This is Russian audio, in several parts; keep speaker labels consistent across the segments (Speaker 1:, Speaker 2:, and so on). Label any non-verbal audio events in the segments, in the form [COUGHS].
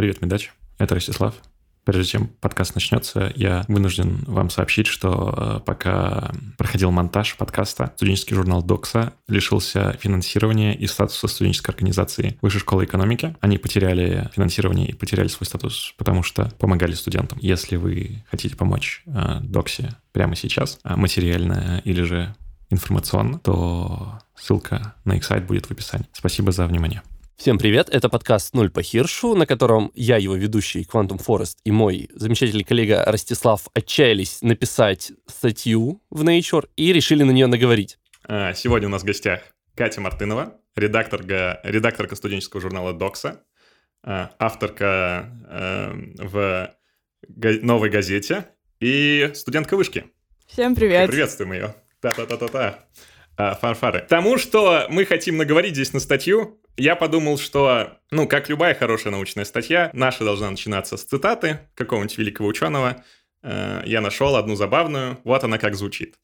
Speaker 1: Привет, Медач. Это Ростислав. Прежде чем подкаст начнется, я вынужден вам сообщить, что э, пока проходил монтаж подкаста, студенческий журнал Докса лишился финансирования и статуса студенческой организации Высшей школы экономики. Они потеряли финансирование и потеряли свой статус, потому что помогали студентам. Если вы хотите помочь э, Доксе прямо сейчас, э, материально или же информационно, то ссылка на их сайт будет в описании. Спасибо за внимание.
Speaker 2: Всем привет, это подкаст «Ноль по Хиршу», на котором я, его ведущий Quantum Forest и мой замечательный коллега Ростислав отчаялись написать статью в Nature и решили на нее наговорить.
Speaker 1: А, сегодня у нас в гостях Катя Мартынова, редакторка, редакторка студенческого журнала «Докса», а, авторка эм, в «Новой газете» и студентка вышки.
Speaker 3: Всем привет.
Speaker 1: Приветствуем ее. Та-та-та-та-та. А, фанфары. Тому, что мы хотим наговорить здесь на статью, я подумал, что, ну, как любая хорошая научная статья, наша должна начинаться с цитаты какого-нибудь великого ученого. Э, я нашел одну забавную, вот она как звучит.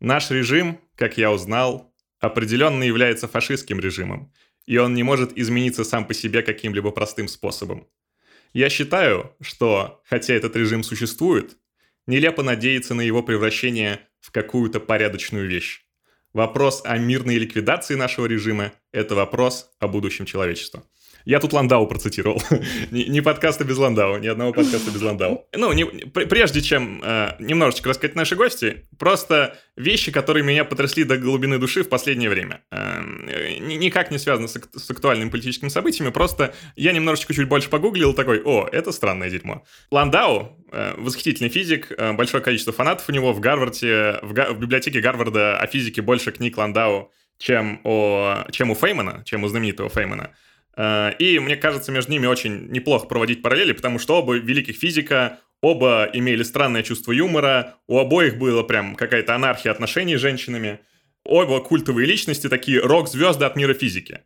Speaker 1: Наш режим, как я узнал, определенно является фашистским режимом, и он не может измениться сам по себе каким-либо простым способом. Я считаю, что, хотя этот режим существует, нелепо надеяться на его превращение в какую-то порядочную вещь. Вопрос о мирной ликвидации нашего режима – это вопрос о будущем человечества. Я тут Ландау процитировал. [LAUGHS] не, не подкаста без Ландау, ни одного подкаста без Ландау. Ну, прежде чем э, немножечко рассказать наши гости, просто вещи, которые меня потрясли до глубины души в последнее время. Э, никак не связаны с, актуальными политическими событиями, просто я немножечко чуть больше погуглил, такой, о, это странное дерьмо. Ландау, э, восхитительный физик, э, большое количество фанатов у него в Гарварде, в библиотеке Гарварда о физике больше книг Ландау, чем, о, чем у Феймана, чем у знаменитого Феймана. Э, и мне кажется, между ними очень неплохо проводить параллели, потому что оба великих физика, оба имели странное чувство юмора, у обоих была прям какая-то анархия отношений с женщинами, оба культовые личности, такие рок-звезды от мира физики.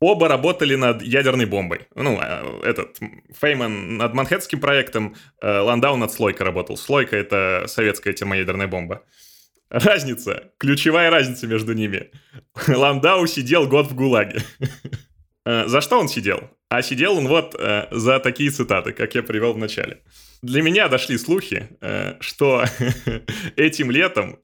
Speaker 1: Оба работали над ядерной бомбой. Ну, э, этот Фейман над Манхэттским проектом, э, Ландау над Слойкой работал. Слойка — это советская термоядерная бомба. Разница, ключевая разница между ними. [LAUGHS] Ландау сидел год в ГУЛАГе. [LAUGHS] Э, за что он сидел? А сидел он вот э, за такие цитаты, как я привел в начале. Для меня дошли слухи, э, что [LAUGHS] этим летом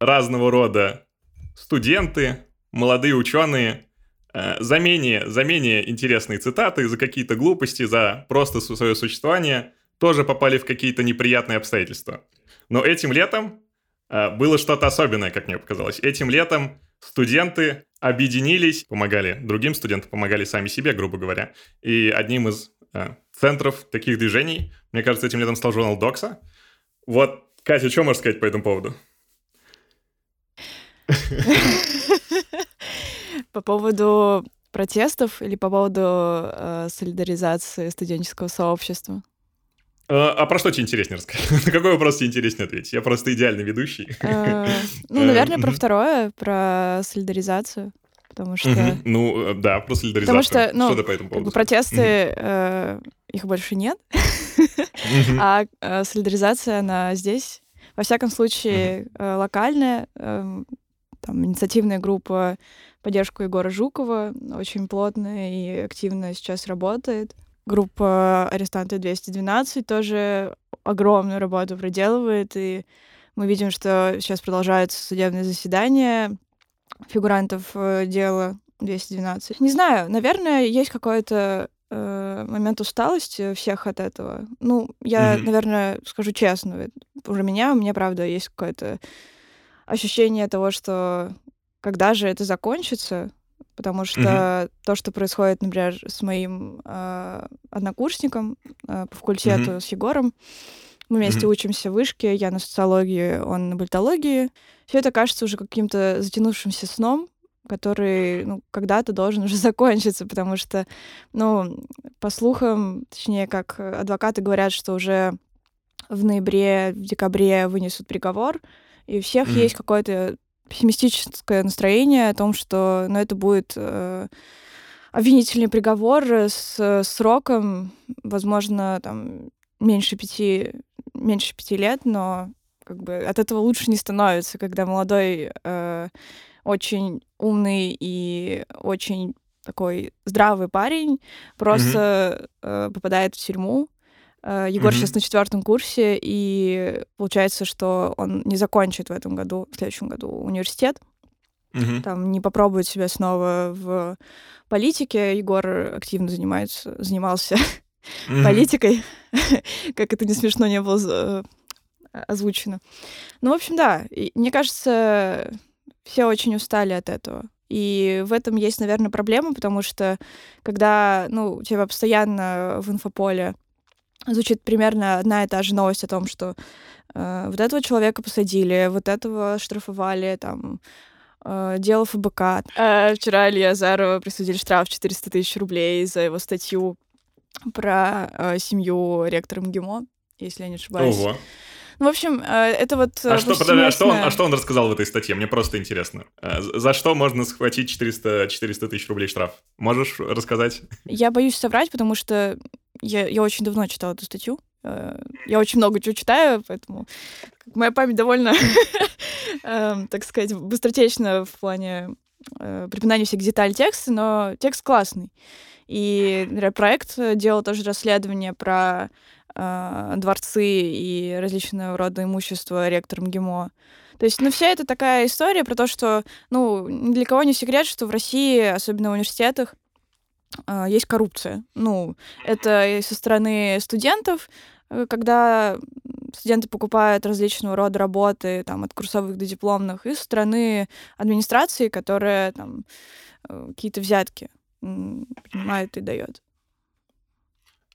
Speaker 1: разного рода студенты, молодые ученые за менее, за менее интересные цитаты, за какие-то глупости, за просто свое существование тоже попали в какие-то неприятные обстоятельства. Но этим летом было что-то особенное, как мне показалось. Этим летом студенты объединились, помогали другим студентам, помогали сами себе, грубо говоря. И одним из э, центров таких движений, мне кажется, этим летом стал журнал Докса. Вот, Катя, что можешь сказать по этому поводу?
Speaker 3: По поводу протестов или по поводу э, солидаризации студенческого сообщества?
Speaker 1: А, а про что тебе интереснее рассказать? [LAUGHS] На какой вопрос тебе интереснее ответить? Я просто идеальный ведущий.
Speaker 3: А, [LAUGHS] [LAUGHS] ну, наверное, про второе, про солидаризацию. Потому что...
Speaker 1: Ну, э, да, про солидаризацию.
Speaker 3: Потому что, ну, что по этому поводу? протесты, э, их больше нет. А э, солидаризация, она здесь. Во всяком случае, локальная, эм, там, инициативная группа поддержку Егора Жукова очень плотно и активно сейчас работает. Группа «Арестанты 212» тоже огромную работу проделывает, и мы видим, что сейчас продолжаются судебные заседания фигурантов э, дела 212. Не знаю, наверное, есть какой-то э, момент усталости всех от этого. Ну, я, mm-hmm. наверное, скажу честно, уже меня, у меня, правда, есть какое-то ощущение того, что когда же это закончится, потому что mm-hmm. то, что происходит, например, с моим э, однокурсником э, по факультету mm-hmm. с Егором, мы вместе mm-hmm. учимся в вышке, я на социологии, он на политологии. Все это кажется уже каким-то затянувшимся сном, который ну, когда-то должен [LAUGHS] уже закончиться, потому что, ну, по слухам, точнее, как адвокаты говорят, что уже в ноябре, в декабре вынесут приговор, и у всех mm-hmm. есть какое-то пессимистическое настроение о том, что ну, это будет э, обвинительный приговор с сроком, возможно, там меньше пяти, меньше пяти лет, но как бы от этого лучше не становится, когда молодой, э, очень умный и очень такой здравый парень, просто mm-hmm. попадает в тюрьму. Егор mm-hmm. сейчас на четвертом курсе, и получается, что он не закончит в этом году, в следующем году университет. Mm-hmm. Там не попробует себя снова в политике. Егор активно занимается, занимался [LAUGHS] mm-hmm. политикой, [LAUGHS] как это не смешно не было озвучено. Ну, в общем, да. И, мне кажется, все очень устали от этого. И в этом есть, наверное, проблема, потому что когда, ну, у тебя постоянно в инфополе звучит примерно одна и та же новость о том, что э, вот этого человека посадили, вот этого штрафовали, там, э, дело ФБК. Э, вчера Илья Азарова присудили штраф 400 тысяч рублей за его статью про э, семью ректора МГИМО, если я не ошибаюсь. Ого. Ну, в общем, э, это вот...
Speaker 1: Э, а что, подожди, а, что он, а что он рассказал в этой статье? Мне просто интересно. Э, за что можно схватить 400, 400 тысяч рублей штраф? Можешь рассказать?
Speaker 3: Я боюсь соврать, потому что я, я очень давно читала эту статью. Я очень много чего читаю, поэтому моя память довольно, [LAUGHS] эм, так сказать, быстротечна в плане припоминания всех деталей текста, но текст классный. И проект делал тоже расследование про э, дворцы и различного рода имущество ректором ГИМО. То есть, ну, вся это такая история про то, что, ну, ни для кого не секрет, что в России, особенно в университетах, э, есть коррупция. Ну, это со стороны студентов, э, когда студенты покупают различного рода работы, там, от курсовых до дипломных, и со стороны администрации, которая там э, какие-то взятки принимает и дает.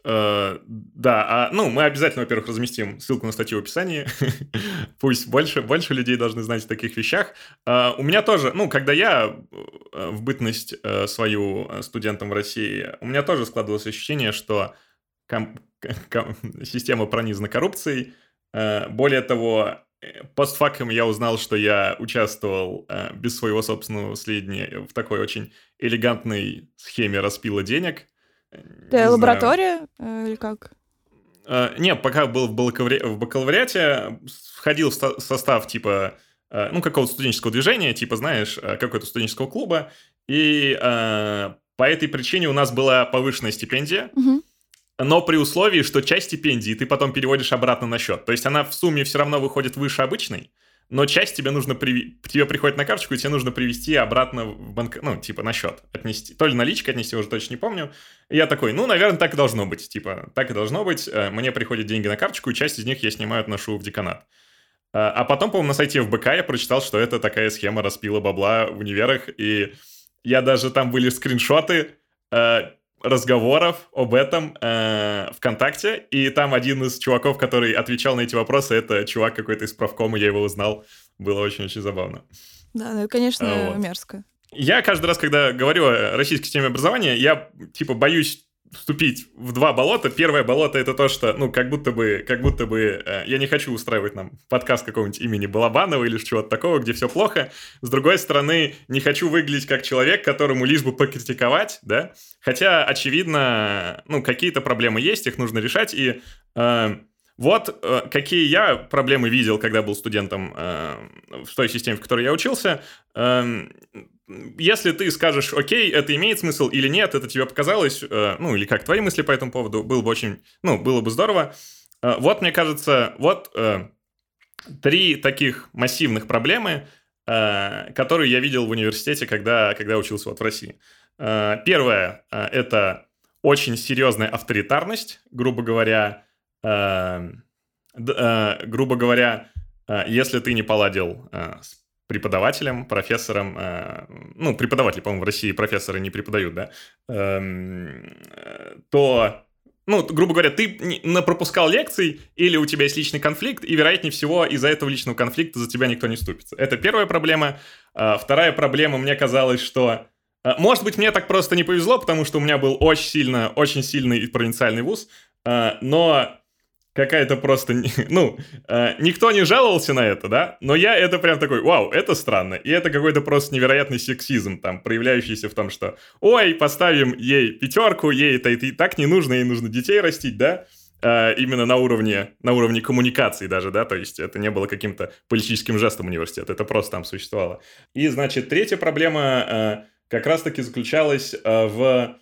Speaker 1: Uh, да, а, ну, мы обязательно, во-первых, разместим ссылку на статью в описании. [LAUGHS] Пусть больше, больше людей должны знать о таких вещах. Uh, у меня тоже, ну, когда я э, в бытность uh, свою студентом в России, у меня тоже складывалось ощущение, что ком- [LAUGHS] ком- система пронизана коррупцией. Более того, постфактум я узнал, что я участвовал без своего собственного следования в такой очень элегантной схеме распила денег –
Speaker 3: это лаборатория знаю. Э, или как?
Speaker 1: Uh, не, пока был в, бакалаври... в бакалавриате, входил в состав типа, uh, ну, какого-то студенческого движения, типа, знаешь, uh, какого-то студенческого клуба, и по этой причине у нас была повышенная стипендия, uh-huh. но при условии, что часть стипендии ты потом переводишь обратно на счет. То есть она в сумме все равно выходит выше обычной, но часть тебе нужно при... тебе приходит на карточку, и тебе нужно привести обратно в банк, ну, типа, на счет отнести. То ли наличка отнести, уже точно не помню. И я такой, ну, наверное, так и должно быть. Типа, так и должно быть. Э, мне приходят деньги на карточку, и часть из них я снимаю, отношу в деканат. Э, а потом, по-моему, на сайте ФБК я прочитал, что это такая схема распила бабла в универах, и я даже там были скриншоты, э, разговоров об этом э, ВКонтакте, и там один из чуваков, который отвечал на эти вопросы, это чувак какой-то из правкома, я его узнал. Было очень-очень забавно.
Speaker 3: Да, ну конечно, вот. мерзко.
Speaker 1: Я каждый раз, когда говорю о российской системе образования, я, типа, боюсь вступить в два болота. Первое болото это то, что, ну, как будто бы, как будто бы э, я не хочу устраивать нам подкаст какого-нибудь имени Балабанова или чего-то такого, где все плохо. С другой стороны, не хочу выглядеть как человек, которому лишь бы покритиковать, да. Хотя, очевидно, ну, какие-то проблемы есть, их нужно решать, и э, вот э, какие я проблемы видел, когда был студентом э, в той системе, в которой я учился. Э, если ты скажешь, окей, это имеет смысл или нет, это тебе показалось, э, ну, или как твои мысли по этому поводу, было бы очень, ну, было бы здорово. Э, вот, мне кажется, вот э, три таких массивных проблемы, которые я видел в университете, когда, когда учился вот в России. Первое – это очень серьезная авторитарность, грубо говоря, грубо говоря, если ты не поладил с преподавателем, профессором, э, ну, преподаватели, по-моему, в России профессоры не преподают, да, эм, то, ну, грубо говоря, ты пропускал лекций, или у тебя есть личный конфликт, и, вероятнее всего, из-за этого личного конфликта за тебя никто не ступится. Это первая проблема. Э, вторая проблема, мне казалось, что э, может быть, мне так просто не повезло, потому что у меня был очень сильно, очень сильный провинциальный вуз, э, но какая-то просто... Ну, э, никто не жаловался на это, да? Но я это прям такой, вау, это странно. И это какой-то просто невероятный сексизм, там, проявляющийся в том, что, ой, поставим ей пятерку, ей это, и так не нужно, ей нужно детей растить, да? Э, именно на уровне, на уровне коммуникации даже, да? То есть это не было каким-то политическим жестом университета, это просто там существовало. И, значит, третья проблема... Э, как раз-таки заключалась в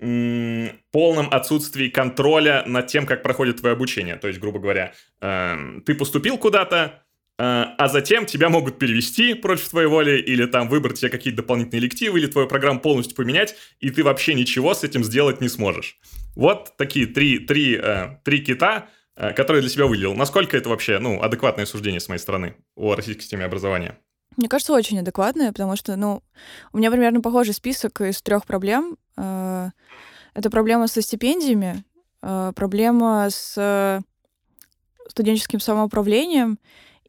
Speaker 1: полном отсутствии контроля над тем, как проходит твое обучение. То есть, грубо говоря, эм, ты поступил куда-то, э, а затем тебя могут перевести против твоей воли, или там выбрать себе какие-то дополнительные лективы, или твою программу полностью поменять, и ты вообще ничего с этим сделать не сможешь. Вот такие три, три, э, три кита, э, которые для себя выделил. Насколько это вообще, ну, адекватное суждение с моей стороны о российской системе образования?
Speaker 3: Мне кажется, очень адекватное, потому что, ну, у меня примерно похожий список из трех проблем. Э, это проблема со стипендиями, э, проблема с студенческим самоуправлением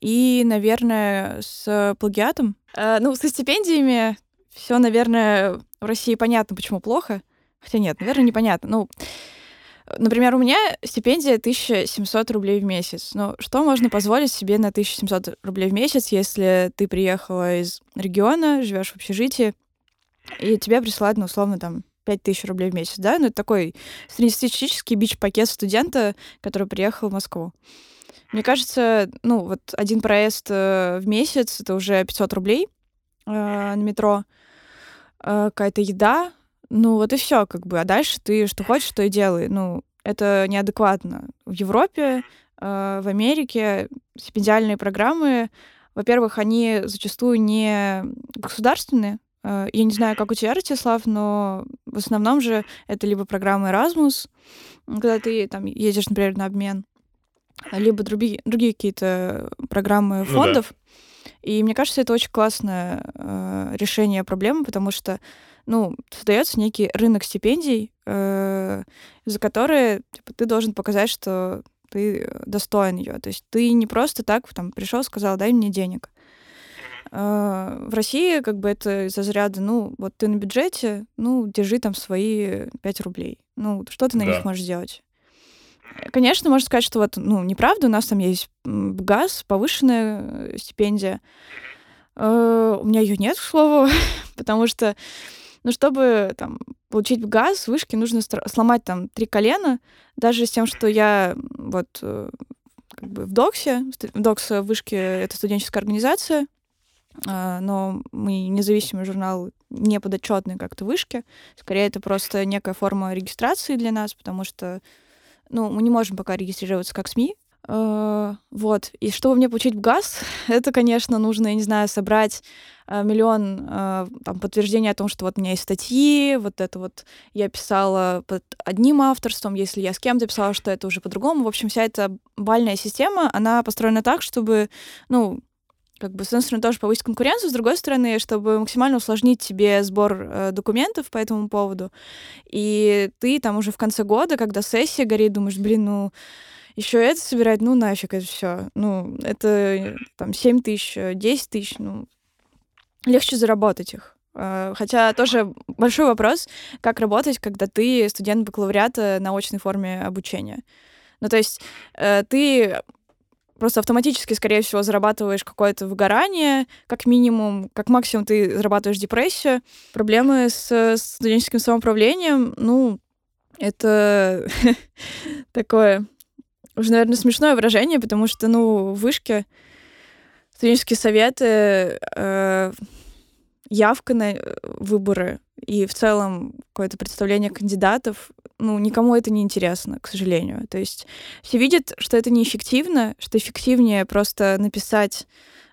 Speaker 3: и, наверное, с плагиатом. Э, ну, со стипендиями все, наверное, в России понятно, почему плохо. Хотя нет, наверное, непонятно. Ну, Например, у меня стипендия 1700 рублей в месяц. Ну, что можно позволить себе на 1700 рублей в месяц, если ты приехала из региона, живешь в общежитии, и тебе присылают, ну, условно, там, 5000 рублей в месяц, да? Ну, это такой среднестатистический бич-пакет студента, который приехал в Москву. Мне кажется, ну, вот один проезд э, в месяц — это уже 500 рублей э, на метро. Э, какая-то еда, ну вот и все, как бы. А дальше ты что хочешь, то и делай. Ну, это неадекватно. В Европе, э, в Америке стипендиальные программы, во-первых, они зачастую не государственные. Э, я не знаю, как у тебя, Ростислав, но в основном же это либо программа Erasmus, когда ты там едешь, например, на обмен, либо другие, другие какие-то программы фондов. Ну, да. И мне кажется, это очень классное э, решение проблемы, потому что ну, создается некий рынок стипендий, э, за которые типа, ты должен показать, что ты достоин ее. То есть ты не просто так там пришел, сказал, дай мне денег. Э, в России как бы это из разряда, ну, вот ты на бюджете, ну, держи там свои 5 рублей. Ну, что ты на да. них можешь сделать? Конечно, можно сказать, что вот, ну, неправда, у нас там есть газ, повышенная стипендия. Э, у меня ее нет, к слову, [LAUGHS] потому что но чтобы там, получить газ, вышки нужно сломать там три колена, даже с тем, что я вот э, как бы в ДОКСе, ДОКС вышки — это студенческая организация, а, но мы независимый журнал, не подотчетный как-то вышки. Скорее, это просто некая форма регистрации для нас, потому что ну, мы не можем пока регистрироваться как СМИ, Э, вот. И чтобы мне получить газ, [LAUGHS] это, конечно, нужно, я не знаю, собрать э, миллион там, подтверждений о том, что вот у меня есть статьи, вот это вот я писала под одним авторством, если я с кем-то писала, что это уже по-другому. В общем, вся эта бальная система, она построена так, чтобы, ну, как бы, с одной стороны, тоже повысить конкуренцию, с другой стороны, чтобы максимально усложнить тебе сбор э, документов по этому поводу. И ты там уже в конце года, когда сессия горит, думаешь, блин, ну, еще это собирать, ну нафиг это все. Ну, это там 7 тысяч, 10 тысяч, ну, легче заработать их. А, хотя тоже большой вопрос, как работать, когда ты студент бакалавриата на очной форме обучения. Ну, то есть э, ты просто автоматически, скорее всего, зарабатываешь какое-то выгорание, как минимум, как максимум ты зарабатываешь депрессию. Проблемы с студенческим самоуправлением, ну, это [LAUGHS] такое уже, наверное, смешное выражение, потому что, ну, в вышке студенческие советы, э, явка на э, выборы и в целом какое-то представление кандидатов, ну, никому это не интересно, к сожалению. То есть все видят, что это неэффективно, что эффективнее просто написать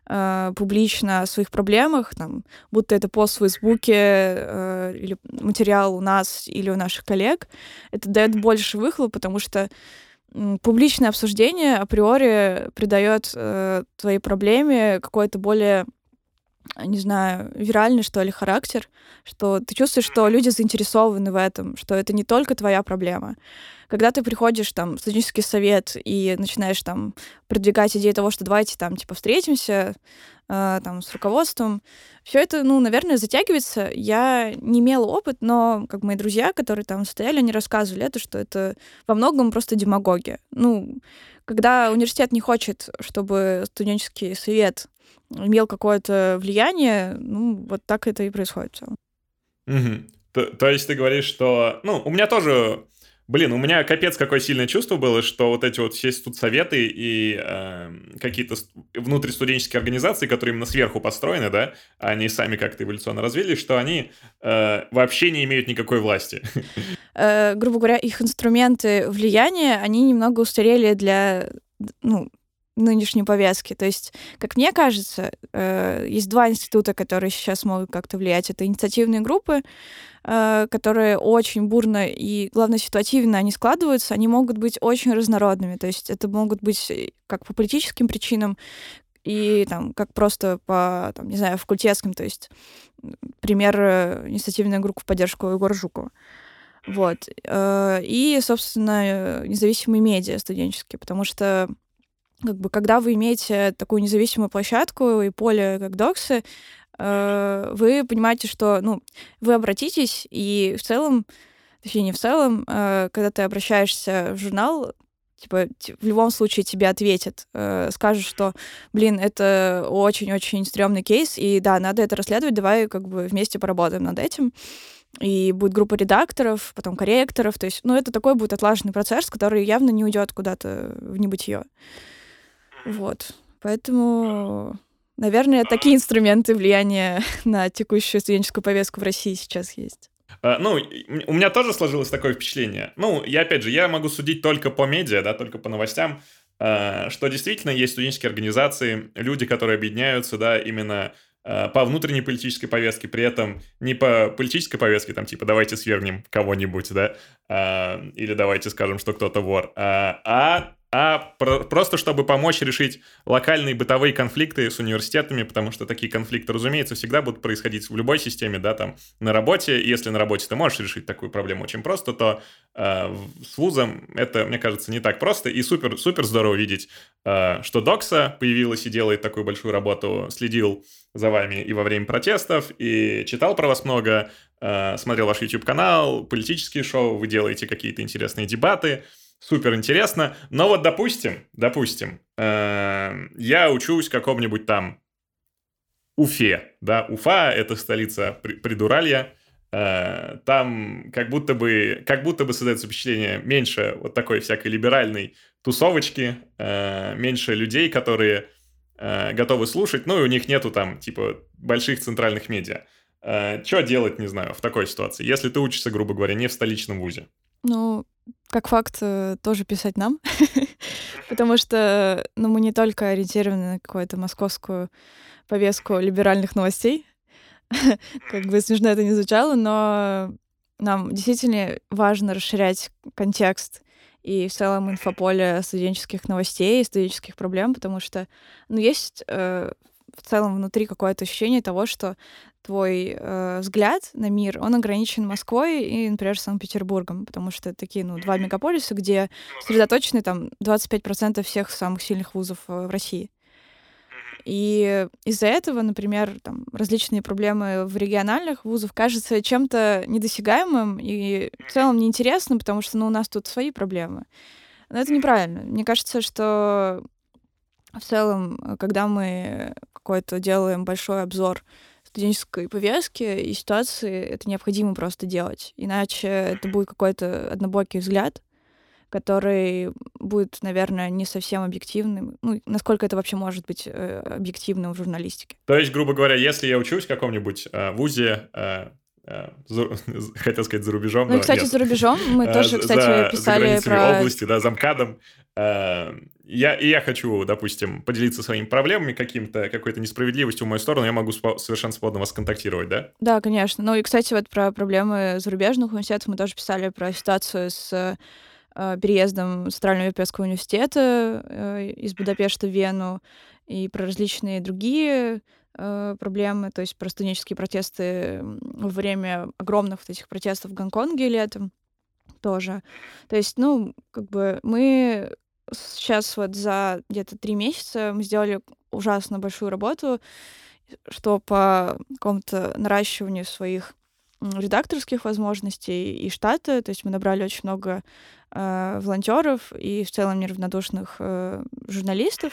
Speaker 3: э, публично о своих проблемах, там, будто это пост в Фейсбуке э, или материал у нас или у наших коллег, это дает больше выхлоп, потому что публичное обсуждение априори придает э, твоей проблеме какой-то более не знаю, виральный, что ли, характер, что ты чувствуешь, что люди заинтересованы в этом, что это не только твоя проблема. Когда ты приходишь там в студенческий совет и начинаешь там продвигать идеи того, что давайте там типа встретимся, э, там с руководством, все это, ну, наверное, затягивается. Я не имела опыт, но как мои друзья, которые там стояли, они рассказывали это, что это во многом просто демагогия. Ну, когда университет не хочет, чтобы студенческий совет имел какое-то влияние, ну, вот так это и происходит в целом.
Speaker 1: Угу. То, то есть ты говоришь, что... Ну, у меня тоже Блин, у меня капец какое сильное чувство было, что вот эти вот все студсоветы и э, какие-то внутристуденческие организации, которые именно сверху построены, да, они сами как-то эволюционно развились, что они э, вообще не имеют никакой власти. [LAUGHS]
Speaker 3: Э, грубо говоря, их инструменты влияния, они немного устарели для, ну, нынешней повестки. То есть, как мне кажется, э, есть два института, которые сейчас могут как-то влиять. Это инициативные группы, э, которые очень бурно и, главное, ситуативно они складываются. Они могут быть очень разнородными. То есть это могут быть как по политическим причинам, и там как просто по, там, не знаю, факультетским. То есть пример э, инициативная группа в поддержку Егора Жукова. Вот. И, собственно, независимые медиа студенческие, потому что как бы, когда вы имеете такую независимую площадку и поле, как доксы, э, вы понимаете, что, ну, вы обратитесь, и в целом, точнее, не в целом, э, когда ты обращаешься в журнал, типа, в любом случае тебе ответят, э, скажут, что, блин, это очень-очень стрёмный кейс, и да, надо это расследовать, давай как бы вместе поработаем над этим. И будет группа редакторов, потом корректоров, то есть, ну, это такой будет отлаженный процесс, который явно не уйдет куда-то в небытие. Вот. Поэтому, наверное, такие инструменты влияния [LAUGHS] на текущую студенческую повестку в России сейчас есть.
Speaker 1: А, ну, у меня тоже сложилось такое впечатление. Ну, я опять же, я могу судить только по медиа, да, только по новостям, а, что действительно есть студенческие организации, люди, которые объединяются, да, именно а, по внутренней политической повестке, при этом не по политической повестке, там, типа, давайте свергнем кого-нибудь, да, или давайте скажем, что кто-то вор, а а про- просто чтобы помочь решить локальные бытовые конфликты с университетами, потому что такие конфликты, разумеется, всегда будут происходить в любой системе, да, там, на работе. Если на работе ты можешь решить такую проблему очень просто, то э, с вузом это, мне кажется, не так просто. И супер, супер здорово видеть, э, что Докса появилась и делает такую большую работу, следил за вами и во время протестов, и читал про вас много, э, смотрел ваш YouTube-канал, политические шоу, вы делаете какие-то интересные дебаты, супер интересно. Но вот, допустим, допустим, э, я учусь в каком-нибудь там Уфе, да, Уфа — это столица Придуралья, э, там как будто бы, как будто бы создается впечатление меньше вот такой всякой либеральной тусовочки, э, меньше людей, которые э, готовы слушать, ну и у них нету там типа больших центральных медиа. Что делать, не знаю, в такой ситуации, если ты учишься, грубо говоря, не в столичном вузе?
Speaker 3: Ну, как факт, э, тоже писать нам, [LAUGHS] потому что ну, мы не только ориентированы на какую-то московскую повестку либеральных новостей, [LAUGHS] как бы смешно это не звучало, но нам действительно важно расширять контекст и в целом инфополе студенческих новостей, студенческих проблем, потому что, ну, есть э, в целом внутри какое-то ощущение того, что твой э, взгляд на мир, он ограничен Москвой и, например, Санкт-Петербургом, потому что такие, ну, два мегаполиса, где сосредоточены там 25% всех самых сильных вузов э, в России. И из-за этого, например, там, различные проблемы в региональных вузах кажутся чем-то недосягаемым и в целом неинтересным, потому что ну, у нас тут свои проблемы. Но это неправильно. Мне кажется, что в целом, когда мы какой-то делаем большой обзор студенческой повестки и ситуации, это необходимо просто делать. Иначе это будет какой-то однобокий взгляд, который будет, наверное, не совсем объективным. Ну, насколько это вообще может быть э, объективным в журналистике.
Speaker 1: То есть, грубо говоря, если я учусь в каком-нибудь э, вузе, э, э за, [LAUGHS] хотел сказать за рубежом.
Speaker 3: Ну, кстати, нет. за рубежом мы э, тоже, кстати, за, писали
Speaker 1: за про... области, да, замкадом. Э, я, и я хочу, допустим, поделиться своими проблемами каким-то, какой-то несправедливостью в мою сторону, я могу спо- совершенно свободно вас контактировать, да?
Speaker 3: Да, конечно. Ну и, кстати, вот про проблемы зарубежных университетов мы тоже писали про ситуацию с э, переездом Центрального Европейского университета э, из Будапешта в Вену и про различные другие э, проблемы, то есть про студенческие протесты во время огромных вот этих протестов в Гонконге летом тоже. То есть, ну, как бы мы сейчас вот за где-то три месяца мы сделали ужасно большую работу, что по какому-то наращиванию своих редакторских возможностей и штата, то есть мы набрали очень много э, волонтеров и в целом неравнодушных э, журналистов.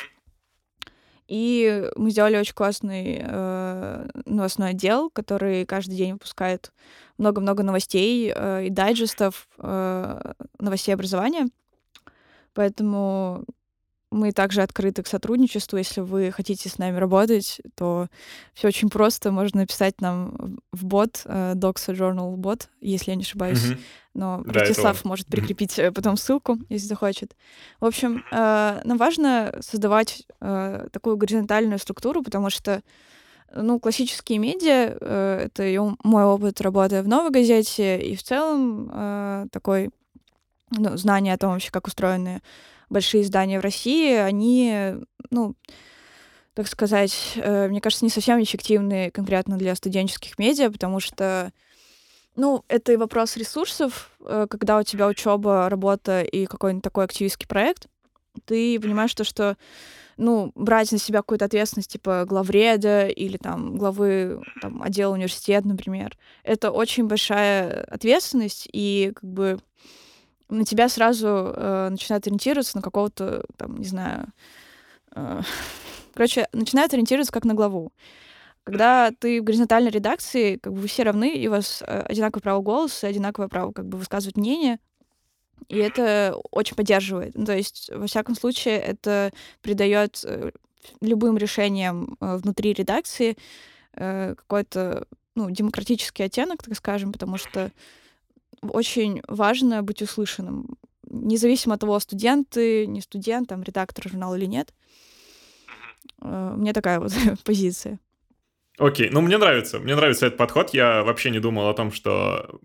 Speaker 3: И мы сделали очень классный э, новостной отдел, который каждый день выпускает много-много новостей э, и дайджестов э, новостей образования. Поэтому мы также открыты к сотрудничеству. Если вы хотите с нами работать, то все очень просто. Можно написать нам в бот, э, Doxa Journal бот, если я не ошибаюсь. Mm-hmm. Но да, может прикрепить mm-hmm. потом ссылку, если захочет. В общем, э, нам важно создавать такую горизонтальную структуру, потому что ну, классические медиа, это мой опыт работы в новой газете, и в целом такой ну, знание о том вообще, как устроены большие издания в России, они, ну, так сказать, э, мне кажется, не совсем эффективны конкретно для студенческих медиа, потому что, ну, это и вопрос ресурсов, э, когда у тебя учеба, работа и какой-нибудь такой активистский проект, ты понимаешь то, что ну, брать на себя какую-то ответственность, типа главреда или там главы там, отдела университета, например, это очень большая ответственность, и как бы на тебя сразу э, начинают ориентироваться на какого-то, там, не знаю... Э, [LAUGHS] короче, начинают ориентироваться как на главу. Когда ты в горизонтальной редакции, как бы вы все равны, и у вас э, одинаковое право голоса, одинаковое право как бы высказывать мнение, и это очень поддерживает. Ну, то есть, во всяком случае, это придает э, любым решениям э, внутри редакции какой-то ну, демократический оттенок, так скажем, потому что очень важно быть услышанным. Независимо от того, студенты, не студент, там, редактор журнала или нет. Э, у меня такая вот [LAUGHS] позиция.
Speaker 1: Окей, ну мне нравится, мне нравится этот подход. Я вообще не думал о том, что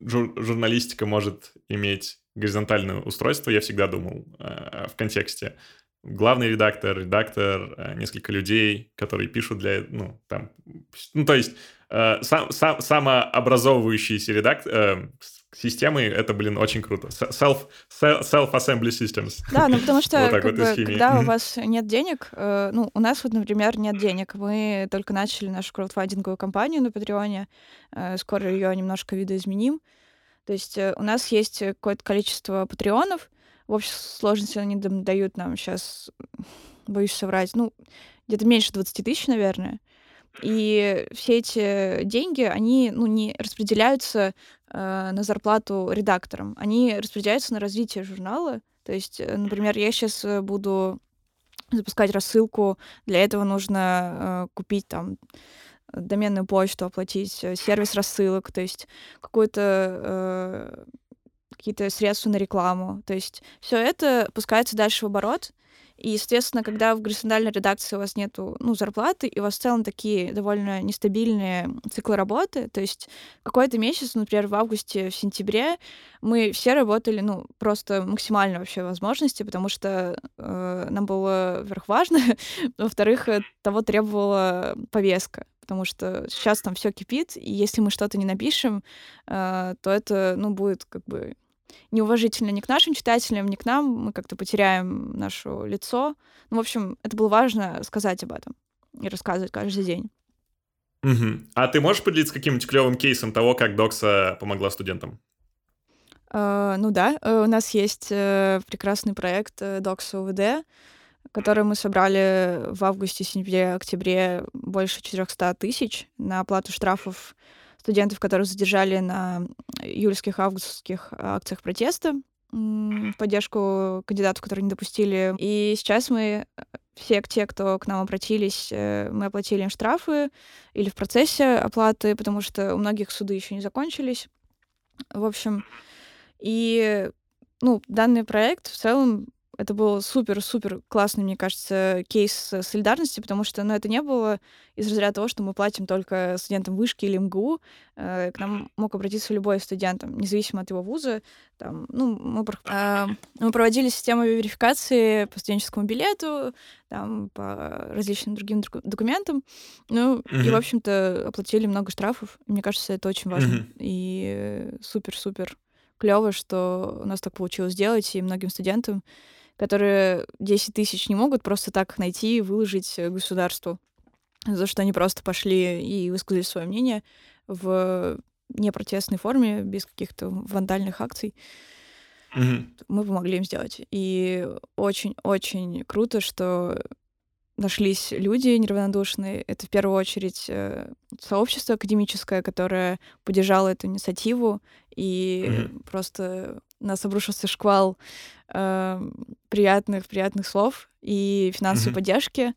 Speaker 1: жур- журналистика может иметь горизонтальное устройство. Я всегда думал э, в контексте главный редактор, редактор, э, несколько людей, которые пишут для, ну, там, ну, то есть сам, сам, самообразовывающиеся редак, э, системы, это, блин, очень круто. Self, self-assembly systems.
Speaker 3: Да, ну потому [LAUGHS] что, вот как бы, когда у вас нет денег, э, ну, у нас вот, например, нет денег. Мы только начали нашу краудфандинговую кампанию на Патреоне, э, скоро ее немножко видоизменим. То есть э, у нас есть какое-то количество патреонов, в общей сложности они дают нам сейчас, боюсь соврать, ну, где-то меньше 20 тысяч, наверное. И все эти деньги, они ну, не распределяются э, на зарплату редакторам, они распределяются на развитие журнала. То есть, э, например, я сейчас э, буду запускать рассылку, для этого нужно э, купить там доменную почту, оплатить э, сервис рассылок, то есть какую-то э, какие-то средства на рекламу. То есть все это пускается дальше в оборот. И, естественно, когда в горизонтальной редакции у вас нету ну, зарплаты, и у вас в целом такие довольно нестабильные циклы работы, то есть какой-то месяц, например, в августе, в сентябре, мы все работали, ну, просто максимально вообще возможности, потому что э, нам было, во-первых, важно, [LAUGHS] во-вторых, того требовала повестка потому что сейчас там все кипит, и если мы что-то не напишем, э, то это, ну, будет как бы неуважительно ни к нашим читателям, ни к нам. Мы как-то потеряем наше лицо. Ну, в общем, это было важно сказать об этом и рассказывать каждый день.
Speaker 1: Угу. А ты можешь поделиться каким-нибудь клевым кейсом того, как Докса помогла студентам?
Speaker 3: Uh, ну да, uh, у нас есть uh, прекрасный проект Докса УВД, который мы собрали в августе, сентябре, октябре больше 400 тысяч на оплату штрафов студентов, которые задержали на июльских, августских акциях протеста в поддержку кандидатов, которые не допустили. И сейчас мы все те, кто к нам обратились, э, мы оплатили им штрафы или в процессе оплаты, потому что у многих суды еще не закончились. В общем, и ну, данный проект в целом это был супер-супер классный, мне кажется, кейс солидарности, потому что ну, это не было из разряда того, что мы платим только студентам вышки или МГУ. Э, к нам мог обратиться любой студент, независимо от его вуза. Там, ну, мы, э, мы проводили систему верификации по студенческому билету, там, по различным другим документам. Ну, mm-hmm. и, в общем-то, оплатили много штрафов. Мне кажется, это очень важно. Mm-hmm. И супер-супер клево, что у нас так получилось сделать, и многим студентам которые 10 тысяч не могут просто так найти и выложить государству, за что они просто пошли и высказали свое мнение в непротестной форме, без каких-то вандальных акций. Mm-hmm. Мы помогли им сделать. И очень-очень круто, что нашлись люди неравнодушные. Это в первую очередь э, сообщество академическое, которое поддержало эту инициативу, и mm-hmm. просто нас обрушился шквал э, приятных, приятных слов и финансовой mm-hmm. поддержки.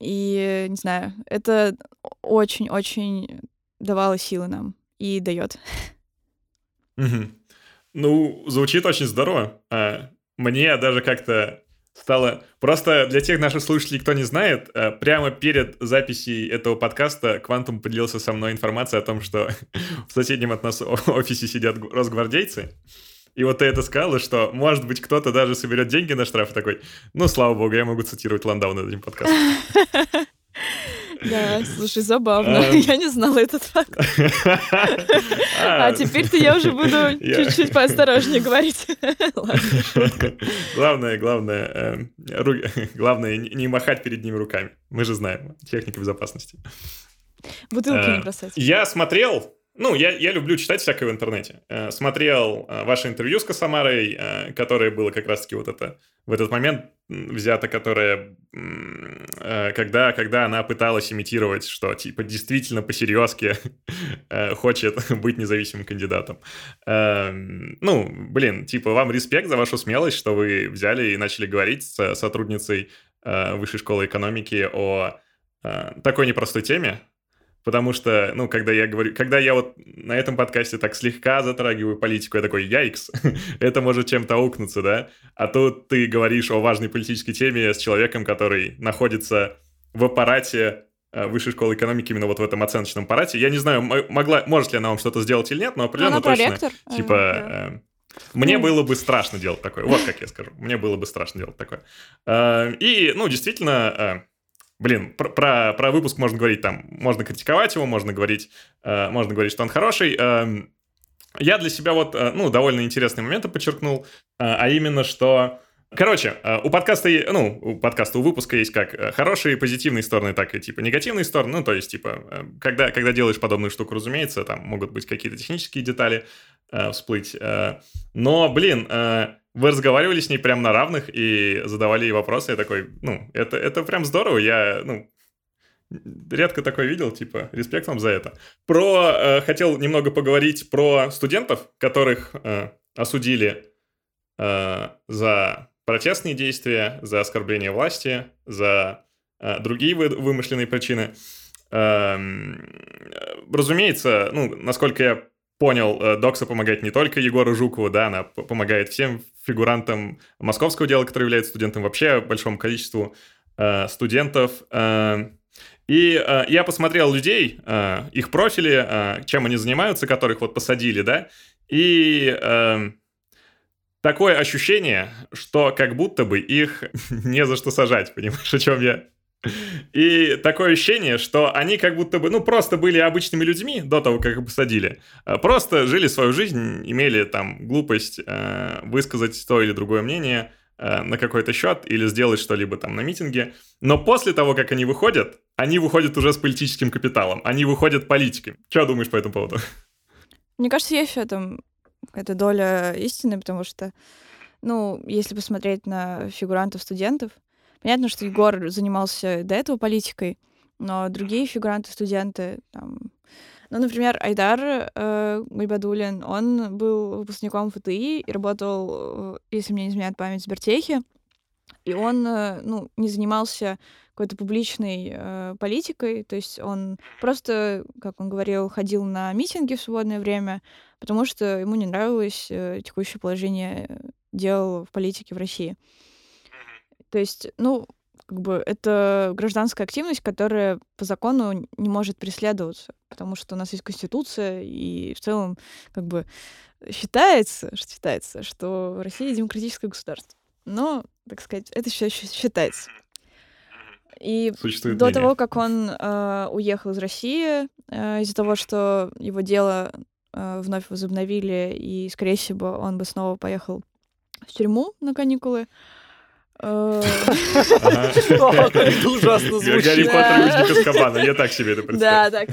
Speaker 3: И, не знаю, это очень-очень давало силы нам и дает.
Speaker 1: Угу. Ну, звучит очень здорово. А, мне даже как-то стало... Просто для тех наших слушателей, кто не знает, а, прямо перед записью этого подкаста Квантум поделился со мной информацией о том, что [LAUGHS] в соседнем от нас офисе сидят росгвардейцы. И вот ты это сказала, что, может быть, кто-то даже соберет деньги на штраф такой, ну, слава богу, я могу цитировать Ландау над этим подкастом. [LAUGHS]
Speaker 3: Да, [LAUGHS] слушай, забавно. А. Я не знала этот факт. А теперь-то я уже буду [LAUGHS] чуть-чуть поосторожнее говорить. [LAUGHS]
Speaker 1: Главное, главное, э, главное не махать перед ними руками. Мы же знаем, техника безопасности.
Speaker 3: Бутылки не бросать.
Speaker 1: Я смотрел ну, я, я люблю читать всякое в интернете. Э, смотрел э, ваше интервью с Косомарой, э, которое было как раз-таки вот это, в этот момент взято, которое, когда, когда она пыталась имитировать, что, типа, действительно по-серьезки [LAUGHS] хочет [LAUGHS] быть независимым кандидатом. Эм, ну, блин, типа, вам респект за вашу смелость, что вы взяли и начали говорить с сотрудницей Высшей школы экономики о такой непростой теме, Потому что, ну, когда я говорю, когда я вот на этом подкасте так слегка затрагиваю политику, я такой, яйкс, [LAUGHS] это может чем-то аукнуться, да? А тут ты говоришь о важной политической теме с человеком, который находится в аппарате э, высшей школы экономики, именно вот в этом оценочном аппарате. Я не знаю, могла, может ли она вам что-то сделать или нет, но определенно она точно, проректор. типа, э, мне ну. было бы страшно делать такое. Вот как я скажу. Мне было бы страшно делать такое. Э, и, ну, действительно, блин, про, про, про выпуск можно говорить там, можно критиковать его, можно говорить, э, можно говорить, что он хороший. Э, я для себя вот, э, ну, довольно интересные моменты подчеркнул, э, а именно, что Короче, э, у подкаста, ну, у подкаста, у выпуска есть как э, хорошие позитивные стороны, так и типа негативные стороны. Ну, то есть, типа, э, когда, когда делаешь подобную штуку, разумеется, там могут быть какие-то технические детали э, всплыть. Э, но, блин, э, вы разговаривали с ней прям на равных и задавали ей вопросы. Я такой, ну, это, это прям здорово. Я, ну, редко такое видел, типа, респект вам за это. Про, э, хотел немного поговорить про студентов, которых э, осудили э, за протестные действия, за оскорбление власти, за э, другие вы, вымышленные причины. Э, разумеется, ну, насколько я понял, э, Докса помогает не только Егору Жукову, да, она помогает всем фигурантам московского дела, которые являются студентом, вообще большому количеству э, студентов. Э, и э, я посмотрел людей, э, их профили, э, чем они занимаются, которых вот посадили, да, и э, такое ощущение, что как будто бы их [LAUGHS] не за что сажать, понимаешь, о чем я? И такое ощущение, что они как будто бы, ну, просто были обычными людьми до того, как их посадили. А просто жили свою жизнь, имели там глупость э, высказать то или другое мнение э, на какой-то счет или сделать что-либо там на митинге. Но после того, как они выходят, они выходят уже с политическим капиталом. Они выходят политиками. Что думаешь по этому поводу?
Speaker 3: Мне кажется, есть в этом какая-то доля истины, потому что, ну, если посмотреть на фигурантов студентов, Понятно, что Егор занимался до этого политикой, но другие фигуранты, студенты, там, ну, например, Айдар э, Гайбадулин, он был выпускником ФТИ и работал, э, если мне не изменяет память, в Сбертехе, и он, э, ну, не занимался какой-то публичной э, политикой, то есть он просто, как он говорил, ходил на митинги в свободное время, потому что ему не нравилось э, текущее положение дел в политике в России. То есть, ну, как бы это гражданская активность, которая по закону не может преследоваться, потому что у нас есть конституция, и в целом как бы считается, считается, что Россия демократическое государство. Но, так сказать, это еще считается. И Существует до мнение. того, как он э, уехал из России, э, из-за того, что его дело э, вновь возобновили, и, скорее всего, он бы снова поехал в тюрьму на каникулы,
Speaker 2: это ужасно звучит.
Speaker 1: Гарри Поттер узник Азкабана. Я так себе это представляю.
Speaker 3: Да, так.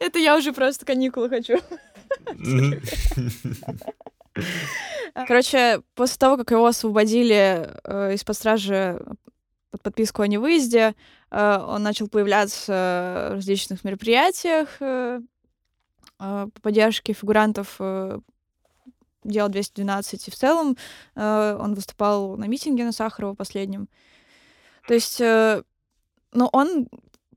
Speaker 3: Это я уже просто каникулы хочу. Короче, после того, как его освободили э, из-под стражи под подписку о невыезде, э, он начал появляться в различных мероприятиях э, э, по поддержке фигурантов э, дела 212, и в целом э, он выступал на митинге на Сахарова последнем. То есть, э, ну, он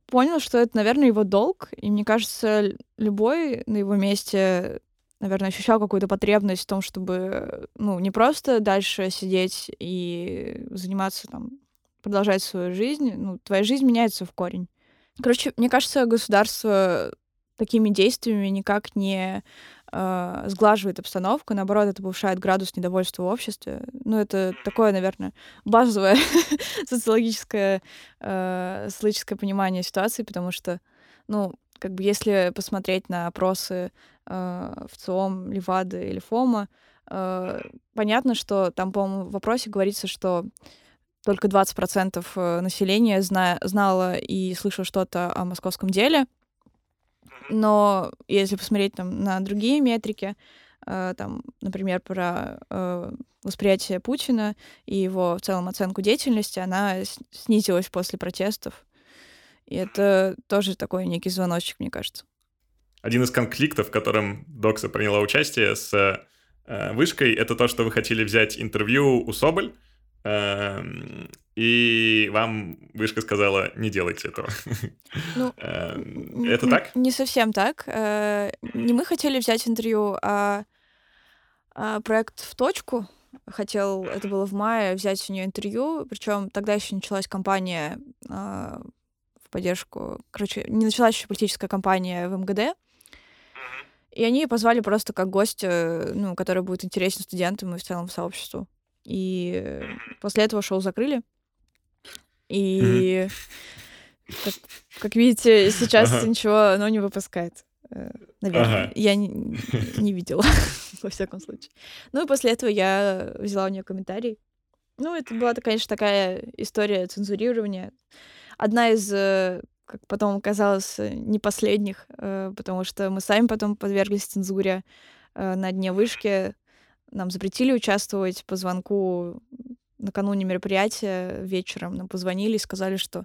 Speaker 3: понял, что это, наверное, его долг, и мне кажется, любой на его месте наверное, ощущал какую-то потребность в том, чтобы, ну, не просто дальше сидеть и заниматься там, продолжать свою жизнь. Ну, твоя жизнь меняется в корень. Короче, мне кажется, государство такими действиями никак не э, сглаживает обстановку, наоборот, это повышает градус недовольства в обществе. Ну, это такое, наверное, [LAUGHS] базовое [LAUGHS] социологическое, э, социологическое понимание ситуации, потому что, ну, как бы если посмотреть на опросы э, в ЦИОМ, Левады или ФОМа, э, понятно, что там, по-моему, в вопросе говорится, что только 20% э, населения зна знало и слышало что-то о московском деле. Но если посмотреть там, на другие метрики, э, там, например, про э, восприятие Путина и его в целом оценку деятельности, она снизилась после протестов. И это тоже такой некий звоночек, мне кажется.
Speaker 1: Один из конфликтов, в котором Докса приняла участие с э, вышкой, это то, что вы хотели взять интервью у Соболь, э, и вам вышка сказала, не делайте этого. [LAUGHS] Ну, эм, это так?
Speaker 3: Не совсем так. Э, не мы хотели взять интервью, а, а проект в точку хотел, это было в мае, взять у нее интервью, причем тогда еще началась кампания а, в поддержку, короче, не началась еще политическая кампания в МГД, и они позвали просто как гостя, ну, который будет интересен студентам и в целом сообществу. И после этого шоу закрыли. И как, как видите, сейчас ага. ничего оно не выпускает. Э, наверное. Ага. Я не, не видела, [LAUGHS] во всяком случае. Ну и после этого я взяла у нее комментарий. Ну, это была, конечно, такая история цензурирования одна из, э, как потом оказалось, э, не последних, потому что мы сами потом подверглись цензуре на дне вышки. Нам запретили участвовать по звонку накануне мероприятия вечером. Нам позвонили и сказали, что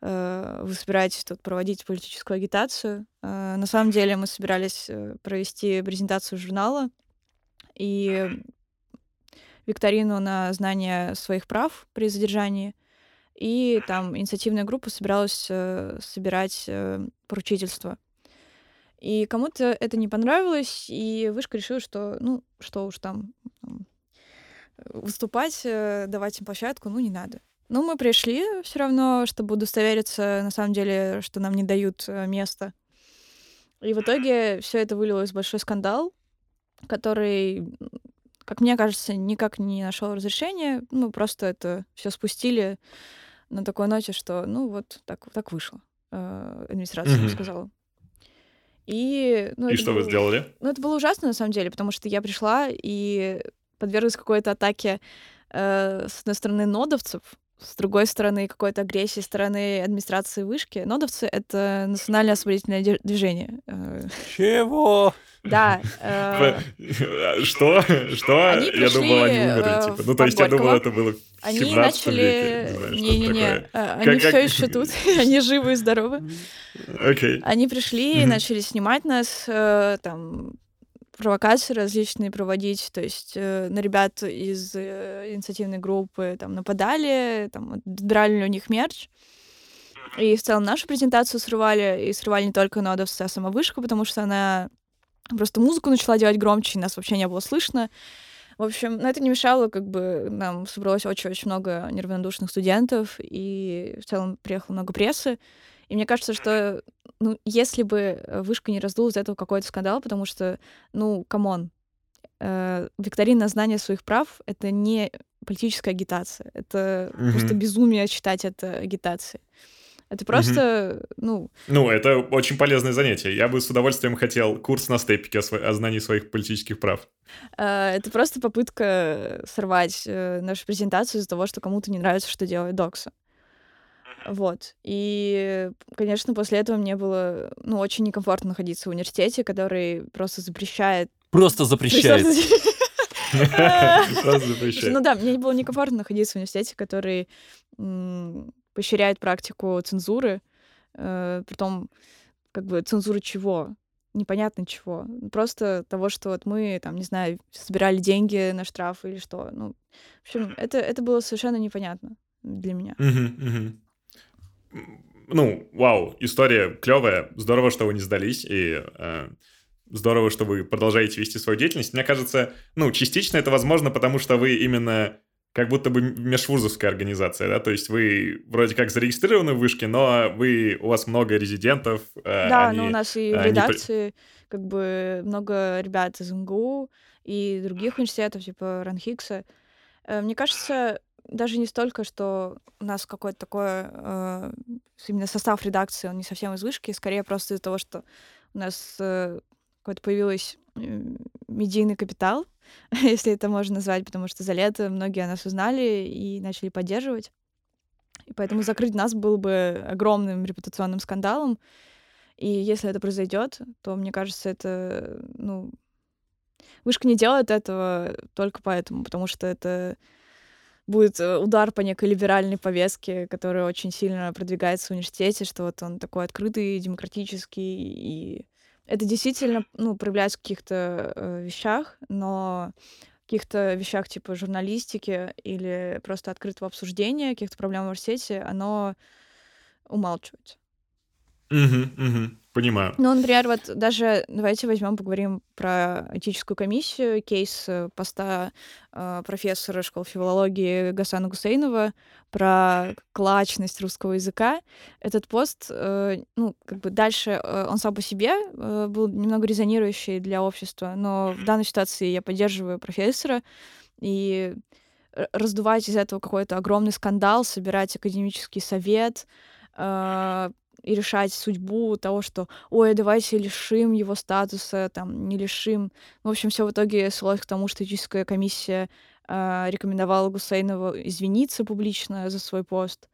Speaker 3: вы собираетесь тут проводить политическую агитацию. На самом деле мы собирались провести презентацию журнала и викторину на знание своих прав при задержании. И там инициативная группа собиралась э, собирать э, поручительство. И кому-то это не понравилось, и Вышка решила, что, ну, что уж там, выступать, э, давать им площадку, ну, не надо. Ну, мы пришли все равно, чтобы удостовериться, на самом деле, что нам не дают э, место. И в итоге все это вылилось в большой скандал, который, как мне кажется, никак не нашел разрешения. Мы просто это все спустили на такой ноте, что ну вот так, так вышло. Э, администрация mm-hmm. сказала. И, ну,
Speaker 1: и что было, вы сделали?
Speaker 3: Ну, это было ужасно, на самом деле, потому что я пришла и подверглась какой-то атаке э, с одной стороны нодовцев, с другой стороны какой-то агрессии стороны администрации вышки. Нодовцы — это национальное освободительное движение. Э.
Speaker 2: Чего?
Speaker 3: Да.
Speaker 1: Э, что? Что? Я думал, они умерли, типа. Ну, то есть я думал, это было Они начали...
Speaker 3: Не-не-не, э, они все еще тут, [LAUGHS] они живы и здоровы.
Speaker 1: Окей.
Speaker 3: Они пришли и начали снимать нас, э, там, провокации различные проводить, то есть э, на ребят из э, инициативной группы там нападали, там отбирали у них мерч. И в целом нашу презентацию срывали, и срывали не только нодовцы, а сама вышка, потому что она просто музыку начала делать громче, и нас вообще не было слышно. В общем, но это не мешало, как бы нам собралось очень-очень много неравнодушных студентов, и в целом приехало много прессы. И мне кажется, что, ну, если бы вышка не раздула из этого какой-то скандал, потому что, ну, come on, э, викторина знания своих прав — это не политическая агитация. Это mm-hmm. просто безумие считать это агитацией. Это просто, угу. ну...
Speaker 1: Ну, это очень полезное занятие. Я бы с удовольствием хотел курс на степике о, сво... о знании своих политических прав.
Speaker 3: Uh, это просто попытка сорвать uh, нашу презентацию из-за того, что кому-то не нравится, что делает Докса. Вот. И, конечно, после этого мне было, ну, очень некомфортно находиться в университете, который просто запрещает...
Speaker 2: Просто запрещает. [LAUGHS]
Speaker 3: Ну да, мне было некомфортно находиться в университете, который поощряет практику цензуры, э, притом как бы цензуры чего? Непонятно чего. Просто того, что вот мы, там, не знаю, собирали деньги на штраф или что. Ну, в общем, это, это было совершенно непонятно для меня.
Speaker 1: Ну, вау, история клевая. Здорово, что вы не сдались, и э, здорово, что вы продолжаете вести свою деятельность. Мне кажется, ну, частично это возможно, потому что вы именно как будто бы межвузовская организация, да, то есть вы вроде как зарегистрированы в вышке, но вы, у вас много резидентов.
Speaker 3: Э, да, они, но у нас и в редакции при... как бы много ребят из МГУ и других университетов, типа Ранхикса. Э, мне кажется, даже не столько, что у нас какой-то такой э, именно состав редакции, он не совсем из вышки, скорее просто из-за того, что у нас э, какой-то появилась медийный капитал, [LAUGHS] если это можно назвать, потому что за лето многие нас узнали и начали поддерживать. И поэтому закрыть нас был бы огромным репутационным скандалом. И если это произойдет, то, мне кажется, это, ну, Вышка не делает этого только поэтому, потому что это будет э, удар по некой либеральной повестке, которая очень сильно продвигается в университете, что вот он такой открытый, демократический и это действительно, ну, проявляется в каких-то э, вещах, но каких-то вещах типа журналистики или просто открытого обсуждения каких-то проблем в университете, оно умалчивается.
Speaker 1: Угу, угу. Понимаю.
Speaker 3: Ну, например, вот даже давайте возьмем, поговорим про этическую комиссию, кейс э, поста э, профессора школы филологии Гасана Гусейнова про клачность русского языка. Этот пост, э, ну, как бы дальше э, он сам по себе э, был немного резонирующий для общества, но в данной ситуации я поддерживаю профессора, и раздувать из этого какой-то огромный скандал, собирать академический совет, э, и решать судьбу того, что, ой, давайте лишим его статуса, там, не лишим. Ну, в общем, все в итоге свелось к тому, что этическая комиссия э, рекомендовала Гусейнову извиниться публично за свой пост.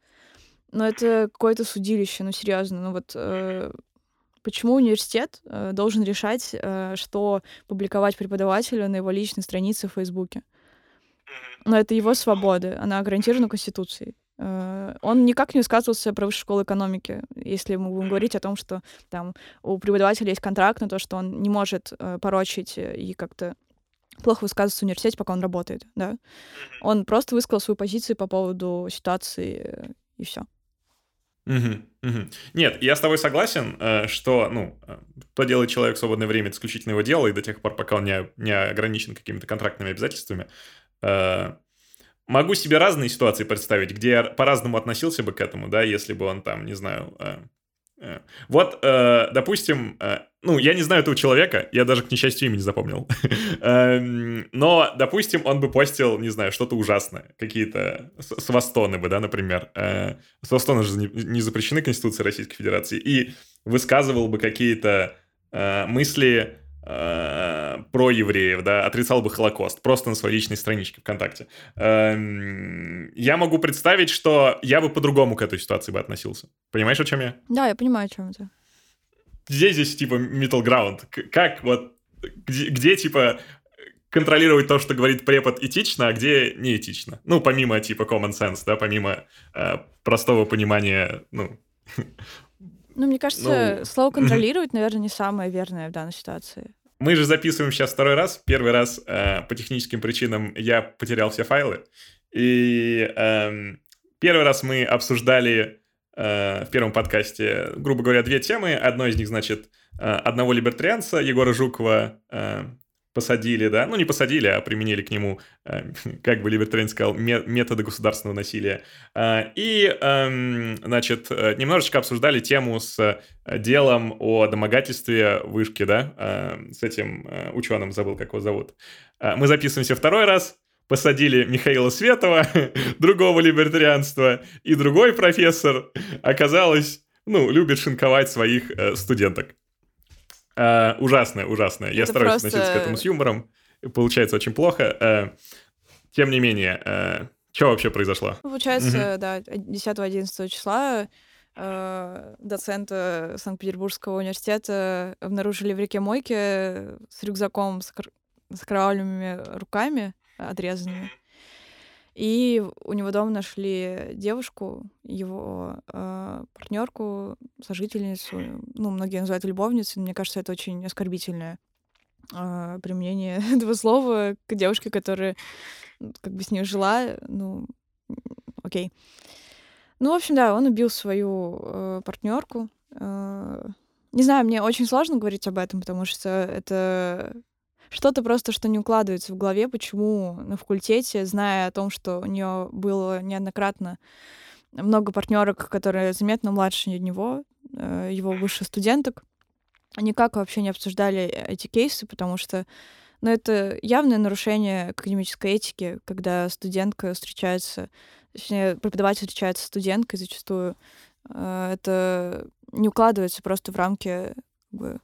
Speaker 3: Но это какое-то судилище, ну, серьезно. Ну, вот э, почему университет э, должен решать, э, что публиковать преподавателю на его личной странице в Фейсбуке? Но это его свобода, она гарантирована Конституцией. Э, он никак не высказывался про высшую школу экономики, если мы будем говорить о том, что там у преподавателя есть контракт на то, что он не может э, порочить и как-то плохо высказываться в университете, пока он работает, да. Он просто высказал свою позицию по поводу ситуации э, и все.
Speaker 1: Угу, угу. Нет, я с тобой согласен, что, ну, то делает человек в свободное время, это исключительно его дело, и до тех пор, пока он не, не ограничен какими-то контрактными обязательствами, могу себе разные ситуации представить, где я по-разному относился бы к этому, да, если бы он там, не знаю... Э, э. Вот, э, допустим, э, ну, я не знаю этого человека, я даже, к несчастью, имя не запомнил. [LAUGHS] Эм, но, допустим, он бы постил, не знаю, что-то ужасное, какие-то свастоны бы, да, например. Э, свастоны же не запрещены Конституцией Российской Федерации. И высказывал бы какие-то э, мысли э, про евреев, да, отрицал бы Холокост, просто на своей личной страничке ВКонтакте. Э, я могу представить, что я бы по-другому к этой ситуации бы относился. Понимаешь, о чем я?
Speaker 3: Да, я понимаю, о чем это.
Speaker 1: Где здесь, типа, middle ground? Как вот, где, где типа, контролировать то, что говорит препод этично, а где не этично. Ну, помимо типа common sense, да, помимо э, простого понимания, ну...
Speaker 3: Ну, мне кажется, ну... слово [LAUGHS] контролировать, наверное, не самое верное в данной ситуации.
Speaker 1: Мы же записываем сейчас второй раз. Первый раз э, по техническим причинам я потерял все файлы. И э, первый раз мы обсуждали э, в первом подкасте, грубо говоря, две темы. Одно из них, значит, э, одного либертарианца Егора Жукова, э, посадили, да, ну не посадили, а применили к нему, э, [LAUGHS] как бы Либертарин сказал, методы государственного насилия. Э, и, эм, значит, э, немножечко обсуждали тему с делом о домогательстве вышки, да, с этим ученым, забыл, как его зовут. Мы записываемся второй раз, посадили Михаила Светова, [LAUGHS] другого либертарианства, и другой профессор, оказалось, ну, любит шинковать своих студенток. Uh, ужасное, ужасное. Я стараюсь просто... относиться к этому с юмором. Получается очень плохо. Uh, тем не менее, uh, что вообще произошло?
Speaker 3: Получается, угу. да, 10-11 числа доцента Санкт-Петербургского университета обнаружили в реке Мойке с рюкзаком с с кровавленными руками отрезанными. И у него дома нашли девушку, его э, партнерку, сожительницу. Ну, многие называют любовницей, но мне кажется, это очень оскорбительное э, применение [LAUGHS] этого слова к девушке, которая как бы с ней жила. Ну, окей. Ну, в общем, да, он убил свою э, партнерку. Э, не знаю, мне очень сложно говорить об этом, потому что это что-то просто, что не укладывается в голове, почему на факультете, зная о том, что у нее было неоднократно много партнерок, которые заметно младше него, э, его высших студенток, никак вообще не обсуждали эти кейсы, потому что ну, это явное нарушение академической этики, когда студентка встречается, точнее, преподаватель встречается с студенткой зачастую. Э, это не укладывается просто в рамки как бы,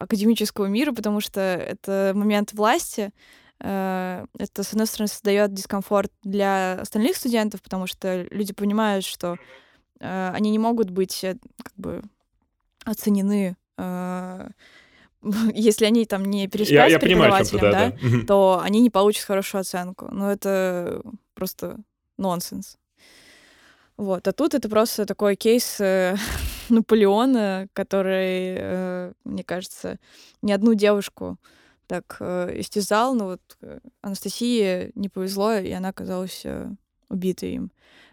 Speaker 3: академического мира, потому что это момент власти. Э, это, с одной стороны, создает дискомфорт для остальных студентов, потому что люди понимают, что э, они не могут быть э, как бы оценены [LAUGHS] если они там не переспят я, с я преподавателем, понимаю, да, да, да. то они не получат хорошую оценку. Но это просто нонсенс. Вот. А тут это просто такой кейс [LAUGHS] Наполеона, который, э, мне кажется, ни одну девушку так э, истязал, но вот э, Анастасии не повезло, и она оказалась убитой им.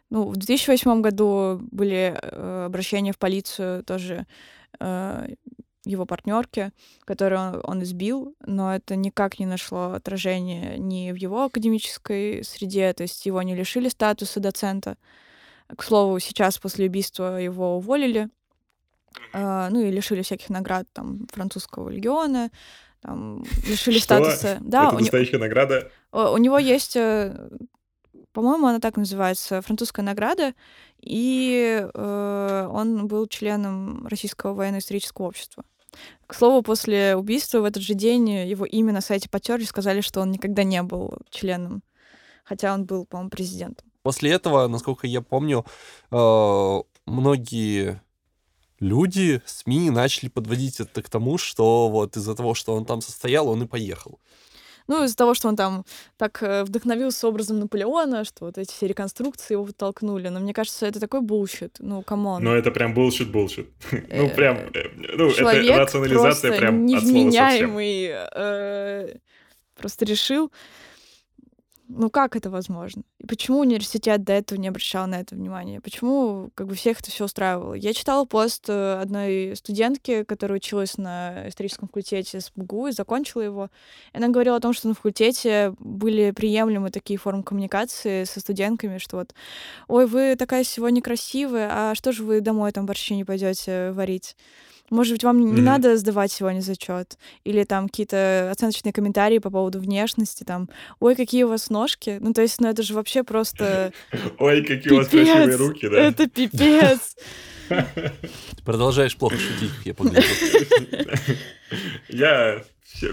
Speaker 3: Ну, в 2008 году были обращения в полицию тоже его партнерки, которую он, избил, но это никак не нашло отражения ни в его академической среде, то есть его не лишили статуса доцента. К слову, сейчас после убийства его уволили, а, ну и лишили всяких наград там французского легиона, там лишили
Speaker 1: Что?
Speaker 3: статуса.
Speaker 1: Да, Это настоящая у... награда.
Speaker 3: У него есть, э, по-моему, она так называется, французская награда, и э, он был членом Российского военно-исторического общества. К слову, после убийства в этот же день его имя на сайте потерли, сказали, что он никогда не был членом, хотя он был, по-моему, президентом.
Speaker 2: После этого, насколько я помню, э, многие люди, СМИ начали подводить это к тому, что вот из-за того, что он там состоял, он и поехал.
Speaker 3: Ну, из-за того, что он там так э, вдохновился образом Наполеона, что вот эти все реконструкции его вытолкнули. Но мне кажется, это такой bullshit. Ну, come on.
Speaker 1: Ну, это прям bullshit, bullshit. [LAUGHS] Ну, прям, э, ну, это рационализация прям
Speaker 3: невменяемый просто решил ну как это возможно? И почему университет до этого не обращал на это внимание? Почему как бы всех это все устраивало? Я читала пост э, одной студентки, которая училась на историческом факультете с БГУ и закончила его. И она говорила о том, что на факультете были приемлемы такие формы коммуникации со студентками, что вот, ой, вы такая сегодня красивая, а что же вы домой там борщи не пойдете варить? Может быть, вам не mm-hmm. надо сдавать сегодня зачет? Или там какие-то оценочные комментарии по поводу внешности, там, ой, какие у вас ножки. Ну, то есть, ну это же вообще просто... [LAUGHS]
Speaker 1: Ой, какие у вас красивые руки, да?
Speaker 3: Это пипец. [LAUGHS]
Speaker 2: Продолжаешь плохо шутить, я погляжу. [LAUGHS]
Speaker 1: Я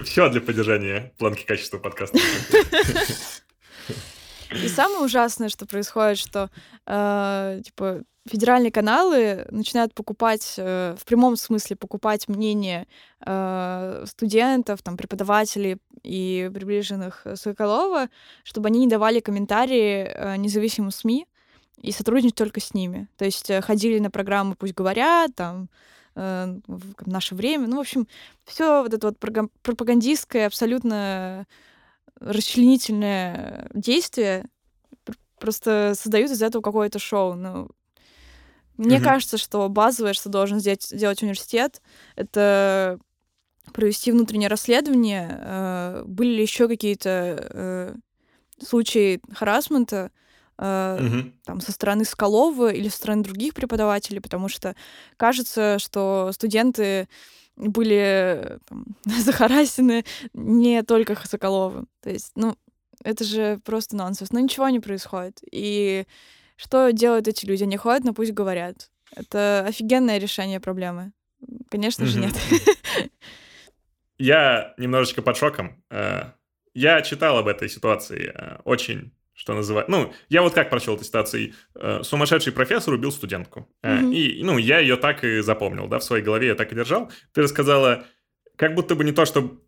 Speaker 1: все для поддержания планки качества подкаста.
Speaker 3: И самое ужасное, что происходит, что э, типа федеральные каналы начинают покупать, э, в прямом смысле покупать мнение э, студентов, там, преподавателей и приближенных Соколова, чтобы они не давали комментарии э, независимым СМИ и сотрудничать только с ними. То есть ходили на программы «Пусть говорят», там, в наше время. Ну, в общем, все вот это вот пропагандистское, абсолютно расчленительное действие просто создают из этого какое-то шоу. Ну, мне mm-hmm. кажется, что базовое, что должен сделать, сделать университет, это провести внутреннее расследование. Э, были ли еще какие-то э, случаи харасмента mm-hmm. там, со стороны Скалова или со стороны других преподавателей, потому что кажется, что студенты были там, [LAUGHS] захарасены не только Соколовым. То есть, ну, это же просто нонсенс. Но ничего не происходит. И что делают эти люди? Они ходят, но пусть говорят. Это офигенное решение проблемы. Конечно же, нет.
Speaker 1: Я немножечко под шоком. Э, я читал об этой ситуации э, очень что называется. Ну, я вот как прочел эту ситуацию. Э, сумасшедший профессор убил студентку. Mm-hmm. И, ну, я ее так и запомнил, да, в своей голове я так и держал. Ты рассказала, как будто бы не то, что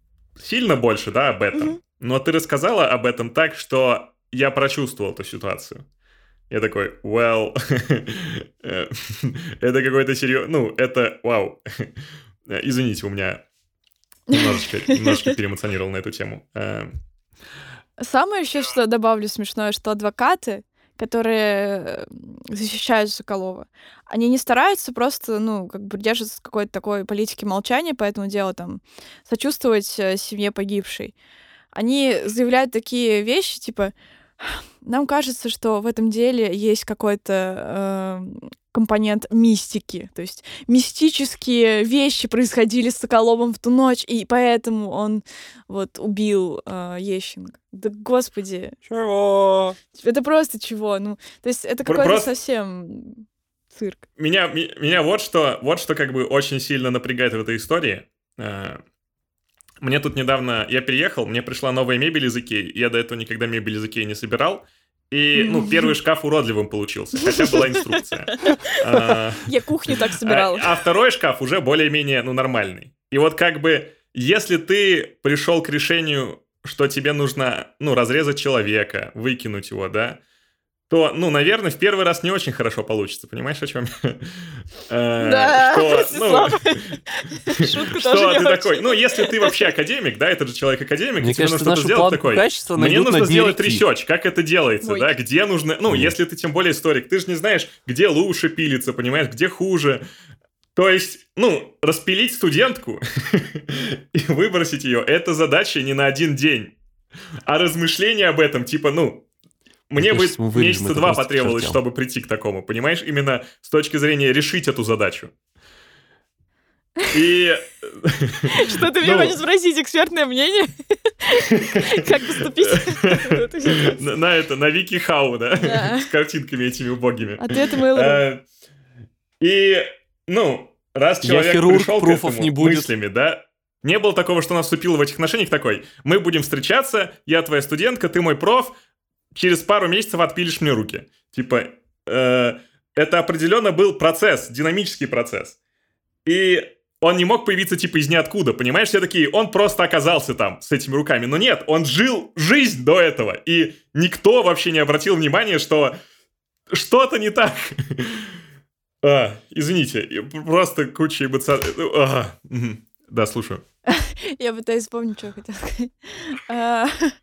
Speaker 1: сильно больше, да, об этом. Но ты рассказала об этом так, что я прочувствовал эту ситуацию. Я такой, well, [LAUGHS] это какой-то серьезный, ну, это, вау. [LAUGHS] Извините, у меня немножечко, немножечко [LAUGHS] переэмоционировал на эту тему. Э,
Speaker 3: Самое еще, что добавлю смешное, что адвокаты, которые э, защищают Соколова, они не стараются просто, ну, как бы держаться какой-то такой политики молчания по этому делу, там, сочувствовать э, семье погибшей. Они заявляют такие вещи, типа, нам кажется, что в этом деле есть какой-то э, компонент мистики. То есть мистические вещи происходили с Соколовым в ту ночь, и поэтому он вот убил э, Ещенко. Да господи,
Speaker 2: Чего?
Speaker 3: это просто чего? Ну, то есть это какой-то
Speaker 1: просто-
Speaker 3: совсем цирк.
Speaker 1: меня, меня вот что, вот что как бы очень сильно напрягает в этой истории. Мне тут недавно, я переехал, мне пришла новая мебель из Икеи, я до этого никогда мебель из Икеи не собирал, и, ну, первый шкаф уродливым получился, хотя была инструкция. [LAUGHS] А,
Speaker 3: Я кухню так собирала.
Speaker 1: А, а второй шкаф уже более-менее, ну, нормальный. И вот как бы, если ты пришел к решению, что тебе нужно, ну, разрезать человека, выкинуть его, да, то, ну, наверное, в первый раз не очень хорошо получится, понимаешь, о чем я? [LAUGHS] Э,
Speaker 3: Да,
Speaker 1: что, ну. [LAUGHS]
Speaker 3: Шутку тоже не
Speaker 1: такой, ну, если ты вообще академик, да, это же человек-академик, тебе нужно что-то сделать
Speaker 2: качества
Speaker 1: Мне нужно сделать research, как это делается, да, где нужно... Ну, если ты тем более историк, ты же не знаешь, где лучше пилится, понимаешь, где хуже. То есть, ну, распилить студентку [LAUGHS] и выбросить ее, это задача не на один день. А размышления об этом, типа, ну, мне бы месяца два потребовалось,
Speaker 2: чертям.
Speaker 1: чтобы прийти к такому, понимаешь? Именно с точки зрения решить эту задачу. И...
Speaker 3: Что ты меня
Speaker 1: Ну.
Speaker 3: хочешь спросить? Экспертное мнение? [LAUGHS] Как поступить?
Speaker 1: На, это, на Вики Хау, да? С картинками этими убогими.
Speaker 3: Ответы Mail.ru.
Speaker 1: Э, И, ну, раз человек пришел к этому мыслями, да, не было такого, что нас вступил в этих отношениях такой, мы будем встречаться, я твоя студентка, ты мой проф, через пару месяцев отпилишь мне руки. Типа, э, это определенно был процесс, динамический процесс. И он не мог появиться типа из ниоткуда, понимаешь? Все такие, он просто оказался там с этими руками. Но нет, он жил жизнь до этого. И никто вообще не обратил внимания, что что-то не так. [LAUGHS] А, извините, просто куча эмоций. А. Да, слушаю. [LAUGHS]
Speaker 3: Я пытаюсь вспомнить, что хотела сказать. [LAUGHS]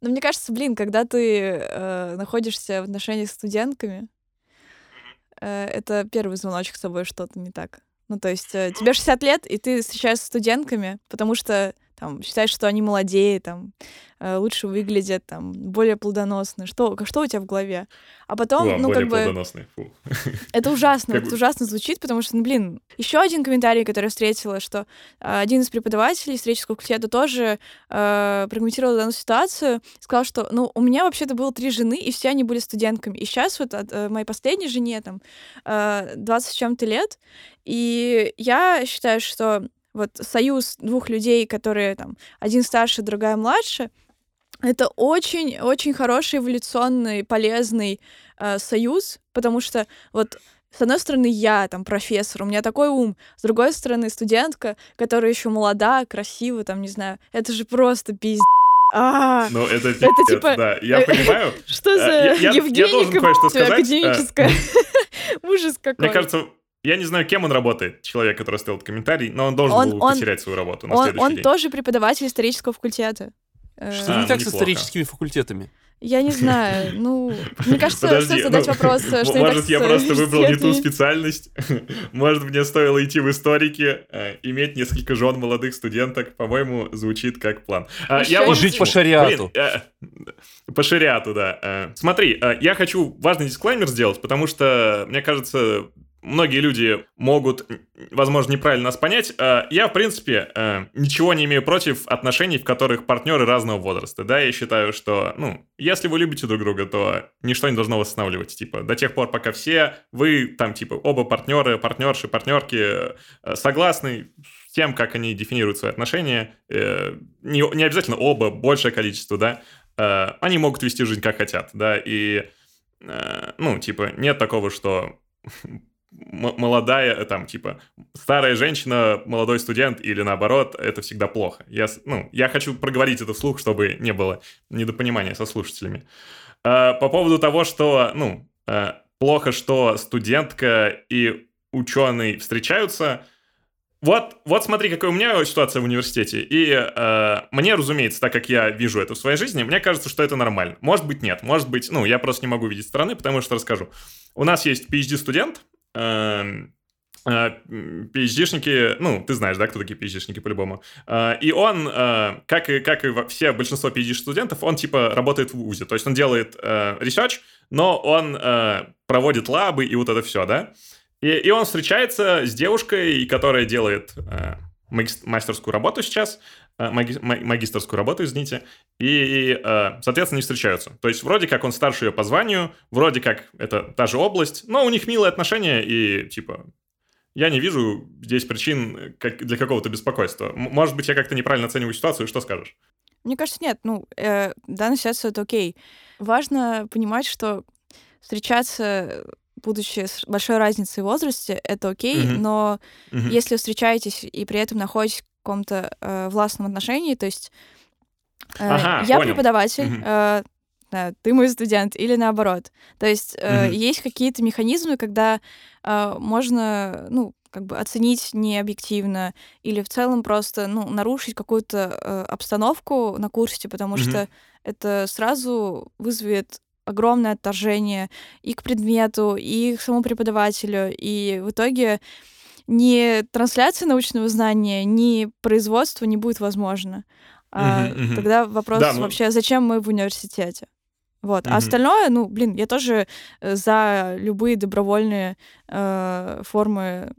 Speaker 3: Но мне кажется, блин, когда ты э, находишься в отношениях с студентками, э, это первый звоночек с тобой что-то не так. Ну, то есть э, тебе 60 лет, и ты встречаешься с студентками, потому что там считаешь, что они молодее, там э, лучше выглядят, там более плодоносны. Что, что у тебя в голове? А потом,
Speaker 1: О,
Speaker 3: ну,
Speaker 1: более
Speaker 3: как бы...
Speaker 1: Фу. [LAUGHS]
Speaker 3: Это ужасно,
Speaker 1: Как
Speaker 3: это
Speaker 1: бы-
Speaker 3: ужасно звучит, потому что, ну, блин, еще один комментарий, который я встретила, что а, один из преподавателей исторического факультета тоже э, прокомментировал данную ситуацию, сказал, что, ну, у меня вообще-то было три жены, и все они были студентками. И сейчас вот от э, моей последней жене, там, э, 20 с чем-то лет, и я считаю, что вот союз двух людей, которые там, один старше, другая младше, это очень-очень хороший эволюционный, полезный э, союз, потому что вот с одной стороны, я там профессор, у меня такой ум, с другой стороны, студентка, которая еще молода, красива, там, не знаю, это же просто пиздец. А,
Speaker 1: Ну, это
Speaker 3: типа-
Speaker 1: да. Я понимаю. [LAUGHS]
Speaker 3: что за
Speaker 1: Э, я- должен кое-что сказать. Э,
Speaker 3: академическая? [LAUGHS] Ужас какой.
Speaker 1: Мне кажется, я не знаю, кем он работает, человек, который оставил этот комментарий, но он должен
Speaker 3: Он-
Speaker 1: был
Speaker 3: он-
Speaker 1: потерять свою работу на
Speaker 3: Он,
Speaker 1: следующий
Speaker 3: он
Speaker 1: день.
Speaker 3: тоже преподаватель исторического факультета. Э,
Speaker 2: Что
Speaker 1: А,
Speaker 2: не
Speaker 1: ну,
Speaker 2: так с
Speaker 1: неплохо.
Speaker 2: историческими факультетами?
Speaker 3: Я не знаю, [LAUGHS] ну, мне кажется,
Speaker 1: Подожди,
Speaker 3: стоит задать
Speaker 1: ну,
Speaker 3: вопрос, что не так
Speaker 1: Может,
Speaker 3: с
Speaker 1: я просто выбрал не ту специальность. [LAUGHS] Может, мне стоило идти в историки, э, иметь несколько жен молодых студенток. По-моему, звучит как план. А,
Speaker 3: Ещё
Speaker 1: Я
Speaker 3: и
Speaker 1: вот
Speaker 2: жить
Speaker 1: почему-
Speaker 2: по шариату.
Speaker 1: Блин, э, По шариату, да. Э, Смотри, э, я хочу важный дисклеймер сделать, потому что, мне кажется, многие люди могут, возможно, неправильно нас понять. Э, Я, в принципе, э, ничего не имею против отношений, в которых партнеры разного возраста. Да, я считаю, что, ну, если вы любите друг друга, то ничто не должно вас останавливать. Типа, до тех пор, пока все вы, там, типа, оба партнеры, партнерши, партнерки э, согласны с тем, как они дефинируют свои отношения, э, не, не обязательно оба, большее количество, да, э, они могут вести жизнь как хотят, да, и, ну, типа, нет такого, что молодая, там, типа, старая женщина, молодой студент или наоборот, это всегда плохо. Я, ну, я хочу проговорить это вслух, чтобы не было недопонимания со слушателями. По поводу того, что, ну, плохо, что студентка и ученый встречаются – вот, вот смотри, какая у меня ситуация в университете. И э, мне, разумеется, так как я вижу это в своей жизни, мне кажется, что это нормально. Может быть, нет. Может быть, ну, я просто не могу видеть стороны, потому что расскажу. У нас есть PhD-студент, э, PhD-шники, ну, ты знаешь, да, кто такие PhD-шники по-любому. Э, и он, э, как и, как и все большинство PhD-студентов, он типа работает в ВУЗе. То есть он делает э, research, но он проводит лабы и вот это все, да. И, и он встречается с девушкой, которая делает э, мастерскую работу сейчас, э, маги, магистрскую работу, извините, и, э, соответственно, не встречаются. То есть вроде как он старше ее по званию, вроде как это та же область, но у них милые отношения, и типа я не вижу здесь причин как, для какого-то беспокойства. Может быть, я как-то неправильно оцениваю ситуацию, что скажешь?
Speaker 3: Мне кажется, нет. Ну, э, данная ситуация — это окей. Важно понимать, что встречаться будучи с большой разницей в возрасте, это окей, mm-hmm. но mm-hmm. если встречаетесь и при этом находитесь в каком-то э, властном отношении, то есть э, ага, я понял. преподаватель, mm-hmm. э, да, ты мой студент, или наоборот. То есть э, mm-hmm. есть какие-то механизмы, когда э, можно, ну, как бы оценить необъективно или в целом просто, ну, нарушить какую-то э, обстановку на курсе, потому mm-hmm. что это сразу вызовет огромное отторжение и к предмету, и к самому преподавателю. И в итоге ни трансляция научного знания, ни производство не будет возможно. А uh-huh, uh-huh. Тогда вопрос да, ну... вообще, зачем мы в университете? Вот. Uh-huh. А остальное, ну, блин, я тоже э, за любые добровольные э, формы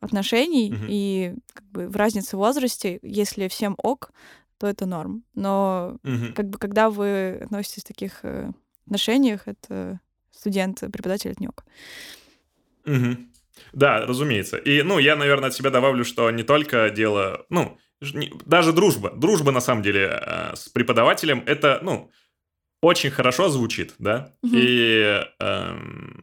Speaker 3: отношений uh-huh. и как бы в разнице в возрасте, если всем ок, то это норм. Но uh-huh. как бы когда вы относитесь к таких э, отношениях это студент, преподаватель НЮК.
Speaker 1: Угу. Да, разумеется. И, ну, я, наверное, от себя добавлю, что не только дело, ну, даже дружба. Дружба, на самом деле, э, с преподавателем, это, ну, очень хорошо звучит, да, угу. и, э,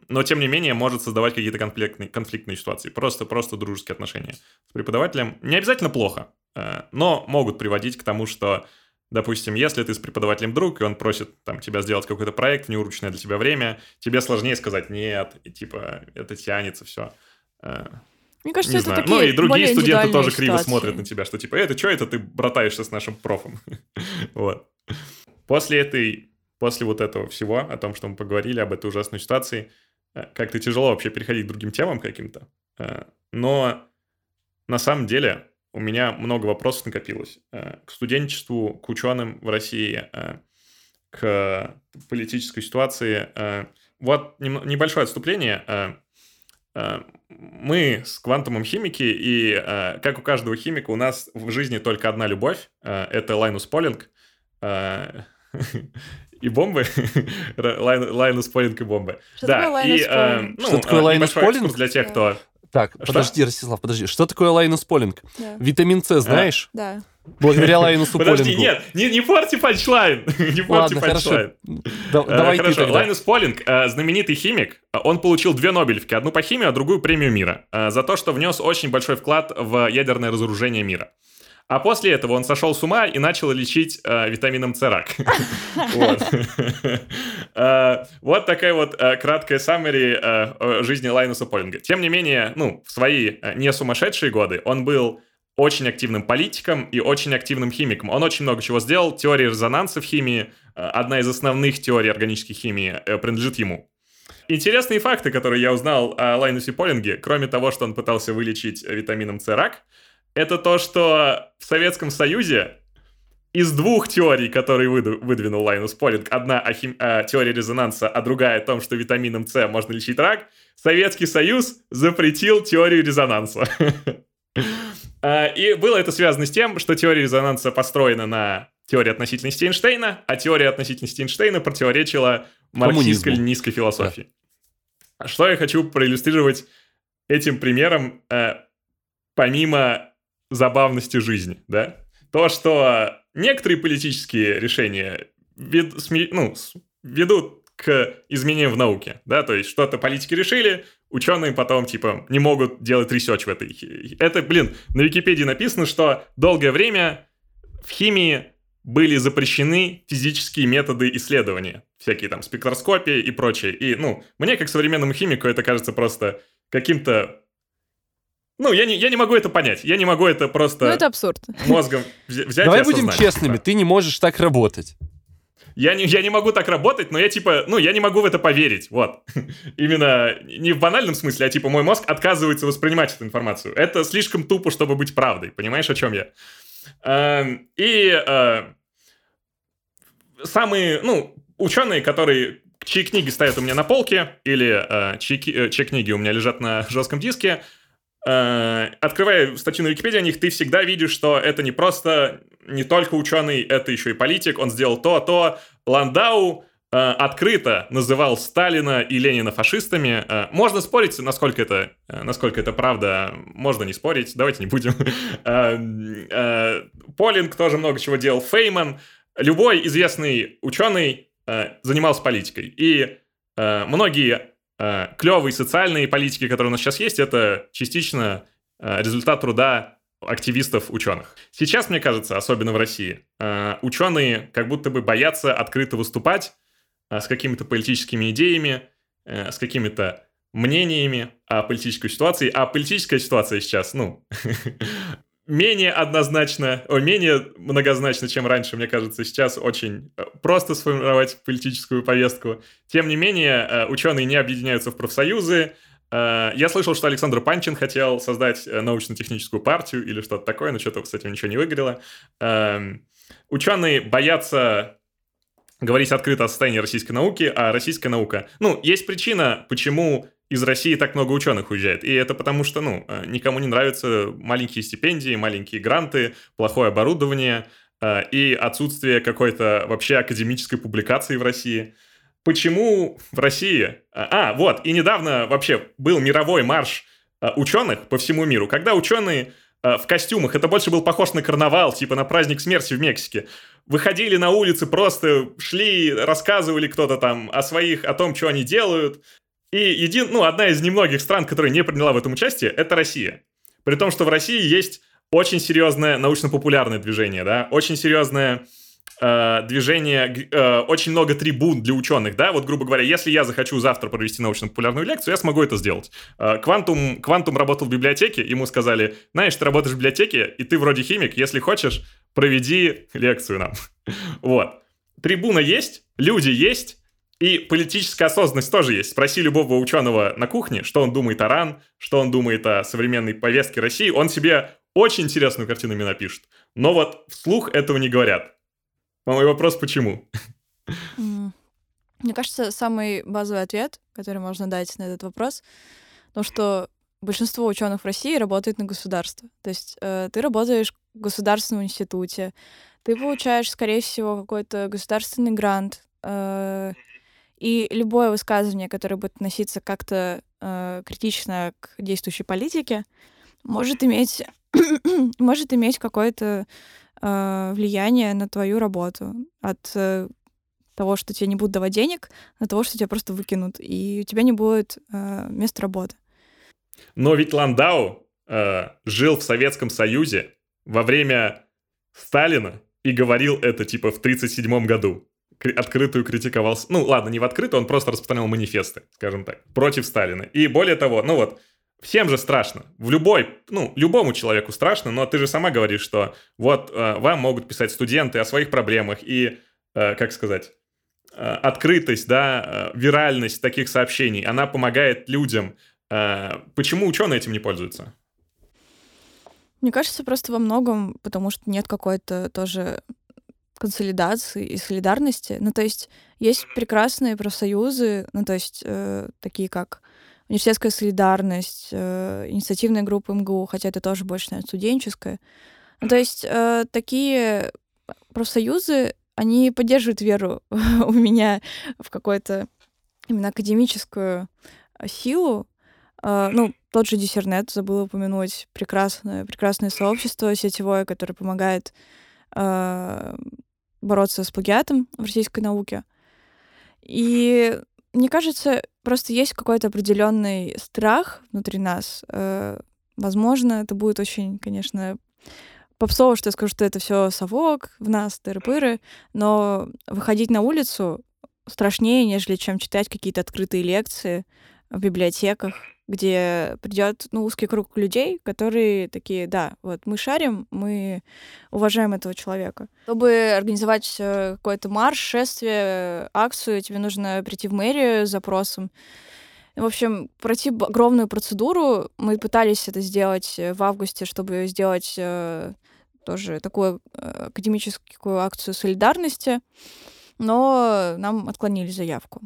Speaker 1: но тем не менее может создавать какие-то конфликтные, конфликтные ситуации. Просто, просто дружеские отношения с преподавателем не обязательно плохо, э, но могут приводить к тому, что Допустим, если ты с преподавателем друг, и он просит там, тебя сделать какой-то проект в неурочное для тебя время, тебе сложнее сказать «нет», и типа это тянется, все.
Speaker 3: Э, Мне кажется, не это знаю. такие
Speaker 1: Ну и другие студенты тоже криво смотрят на тебя, что типа «это что это ты братаешься с нашим профом?» [LAUGHS] Вот. После этой, после вот этого всего, о том, что мы поговорили, об этой ужасной ситуации, э, как-то тяжело вообще переходить к другим темам каким-то. Э, но на самом деле у меня много вопросов накопилось э, к студенчеству, к ученым в России, э, к политической ситуации. Э, вот небольшое отступление. Мы с квантовым химики, и как у каждого химика, у нас в жизни только одна любовь. Это Лайнус Полинг. [LAUGHS] И бомбы. [LAUGHS] Лайнус Полинг и бомбы.
Speaker 3: Что да, такое Лайнус Полинг?
Speaker 2: Ну, что такое Лайнус Полинг?
Speaker 1: Для тех, кто
Speaker 2: так, что? подожди, Ростислав, подожди. Что такое Лайнус Полинг? Да. Витамин С знаешь?
Speaker 3: Да.
Speaker 2: Благодаря Лайнусу [LAUGHS] Полингу.
Speaker 1: Подожди, нет, не, не порти punchline. [LAUGHS] не порти punchline.
Speaker 2: Да, давай
Speaker 1: хорошо. ты Лайнус Полинг, э, знаменитый химик, он получил две Нобелевки. Одну по химии, а другую премию мира. Э, за то, что внес очень большой вклад в ядерное разоружение мира. А после этого он сошел с ума и начал лечить э, витамином С рак. [LAUGHS] Э, вот такая вот э, краткая саммари жизни Лайнуса Полинга. Тем не менее, ну, в свои не сумасшедшие годы он был очень активным политиком и очень активным химиком. Он очень много чего сделал. Теория резонанса в химии, одна из основных теорий органической химии, принадлежит ему. Интересные факты, которые я узнал о Лайнусе Полинге, кроме того, что он пытался вылечить витамином С рак, это то, что в Советском Союзе из двух теорий, которые выдвинул Лайнус Полинг, одна о, хим... о теории резонанса, а другая о том, что витамином С можно лечить рак, Советский Союз запретил теорию резонанса. А, [LAUGHS] и было это связано с тем, что теория резонанса построена на теории относительности Эйнштейна, а теория относительности Эйнштейна противоречила марксистско-ленинской философии. Да. Что я хочу проиллюстрировать этим примером, э, помимо забавности жизни, да? То, что некоторые политические решения вед, ну, ведут к изменениям в науке, да, то есть что-то политики решили, ученые потом, типа, не могут делать research в этой. Это, блин, на Википедии написано, что долгое время в химии были запрещены физические методы исследования, всякие там спектроскопии и прочее. И, ну, мне, как современному химику, это кажется просто каким-то... Ну, я не, я не могу это понять. Я не могу это просто...
Speaker 3: Ну, это абсурд.
Speaker 1: Мозгом взять
Speaker 2: Давай
Speaker 1: и
Speaker 2: будем честными, ты не можешь так работать.
Speaker 1: Я не, я не могу так работать, но я типа, ну, я не могу в это поверить, вот. [LAUGHS] Именно не в банальном смысле, а типа мой мозг отказывается воспринимать эту информацию. Это слишком тупо, чтобы быть правдой, понимаешь, о чем я? Эм, И э, самые, ну, ученые, которые чьи книги стоят у меня на полке, или э, чьи, э, чьи книги у меня лежат на жестком диске, открывая статью на Википедии о них, ты всегда видишь, что это не просто, не только ученый, это еще и политик, он сделал то, то. Ландау э, открыто называл Сталина и Ленина фашистами. Э, можно спорить, насколько это, э, насколько это правда, можно не спорить, давайте не будем. [LAUGHS] Э, э, Полинг тоже много чего делал, Фейман. Любой известный ученый э, занимался политикой. И э, многие э, клевые социальные политики, которые у нас сейчас есть, это частично э, результат труда активистов-ученых. Сейчас, мне кажется, особенно в России, э, ученые как будто бы боятся открыто выступать э, с какими-то политическими идеями, э, с какими-то мнениями о политической ситуации. А политическая ситуация сейчас, ну, [LAUGHS] менее однозначно, о, менее многозначно, чем раньше, мне кажется, сейчас очень э, просто сформировать политическую повестку. Тем не менее, э, ученые не объединяются в профсоюзы. Э, Я слышал, что Александр Панчин хотел создать научно-техническую партию или что-то такое, но что-то с этим ничего не выгорело. Эм, Ученые боятся говорить открыто о состоянии российской науки, а российская наука... Ну, есть причина, почему из России так много ученых уезжает. И это потому что, ну, э, никому не нравятся маленькие стипендии, маленькие гранты, плохое оборудование э, и отсутствие какой-то вообще академической публикации в России. Почему в России... А, вот, и недавно вообще был мировой марш э, ученых по всему миру, когда ученые э, в костюмах, это больше был похож на карнавал, типа на праздник смерти в Мексике, выходили на улицы, просто шли, рассказывали кто-то там о своих, о том, что они делают. И един, ну, одна из немногих стран, которая не приняла в этом участие, это Россия. При том, что в России есть очень серьезное научно-популярное движение, да, очень серьезное э, движение, э, очень много трибун для ученых, да, вот, грубо говоря, если я захочу завтра провести научно-популярную лекцию, я смогу это сделать. Э, Квантум, Квантум работал в библиотеке, ему сказали, знаешь, ты работаешь в библиотеке, и ты вроде химик, если хочешь, проведи лекцию нам. [LAUGHS] Вот. Трибуна есть, люди есть, и политическая осознанность тоже есть. Спроси любого ученого на кухне, что он думает о РАН, что он думает о современной повестке России, он себе очень интересную картину мне напишет. Но вот вслух этого не говорят. Мой вопрос, почему?
Speaker 3: Мне кажется, самый базовый ответ, который можно дать на этот вопрос, то, что большинство ученых в России работает на государство. То есть э, ты работаешь в государственном институте, ты получаешь, скорее всего, какой-то государственный грант, э, и любое высказывание, которое будет относиться как-то э, критично к действующей политике, может иметь, [COUGHS] может иметь какое-то э, влияние на твою работу. От э, того, что тебе не будут давать денег, на того, что тебя просто выкинут, и у тебя не будет э, места работы.
Speaker 1: Но ведь Ландау э, жил в Советском Союзе во время Сталина и говорил это типа в 1937 году. Открытую критиковал... Ну, ладно, не в открытую, он просто распространял манифесты, скажем так, против Сталина. И более того, ну вот, всем же страшно. В любой, ну, любому человеку страшно, но ты же сама говоришь, что вот э, вам могут писать студенты о своих проблемах и, э, как сказать, э, открытость, да, э, виральность таких сообщений, она помогает людям. Э, Почему ученые этим не пользуются?
Speaker 3: Мне кажется, просто во многом, потому что нет какой-то тоже консолидации и солидарности. Ну, то есть есть прекрасные профсоюзы, ну, то есть э, такие как университетская солидарность, э, инициативная группа МГУ, хотя это тоже больше, наверное, студенческая. Ну, то есть э, такие профсоюзы, они поддерживают веру [LAUGHS] у меня в какую-то именно академическую силу. Э, Ну, тот же Диссернет, забыла упомянуть, прекрасное, прекрасное сообщество сетевое, которое помогает э, бороться с плагиатом в российской науке. И мне кажется, просто есть какой-то определенный страх внутри нас. Э, возможно, это будет очень, конечно, попсово, что я скажу, что это все совок в нас, тыры-пыры, но выходить на улицу страшнее, нежели чем читать какие-то открытые лекции в библиотеках, где придет ну, узкий круг людей, которые такие, да, вот мы шарим, мы уважаем этого человека. Чтобы организовать э, какой-то марш, шествие, акцию, тебе нужно прийти в мэрию с запросом. В общем, пройти огромную процедуру. Мы пытались это сделать э, в августе, чтобы сделать э, тоже такую академическую акцию солидарности, но нам отклонили заявку.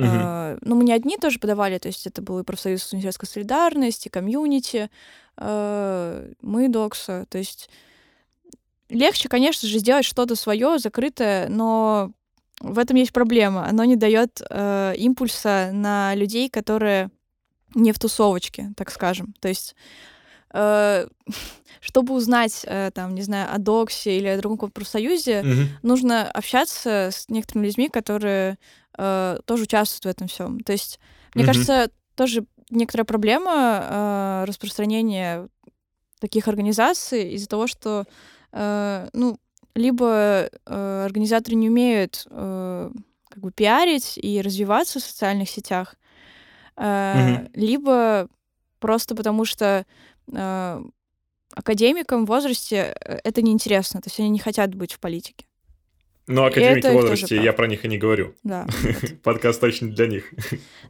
Speaker 3: Угу. Uh, ну, мы не одни тоже подавали, то есть это был и профсоюз университетской солидарности, комьюнити, uh, мы докса. То есть легче, конечно же, сделать что-то свое, закрытое, но в этом есть проблема. Оно не дает uh, импульса на людей, которые не в тусовочке, так скажем. То есть [LAUGHS] чтобы узнать, там, не знаю, о Доксе или о другом профсоюзе, mm-hmm. нужно общаться с некоторыми людьми, которые э, тоже участвуют в этом всем. То есть, мне mm-hmm. кажется, тоже некоторая проблема э, распространения таких организаций из-за того, что, э, ну, либо э, организаторы не умеют э, как бы пиарить и развиваться в социальных сетях, э, mm-hmm. либо просто потому что э, академикам в возрасте э, это неинтересно, то есть они не хотят быть в политике.
Speaker 1: Ну, академики в возрасте, я про них и не говорю.
Speaker 3: Да. [LAUGHS]
Speaker 1: Подкаст точно для них.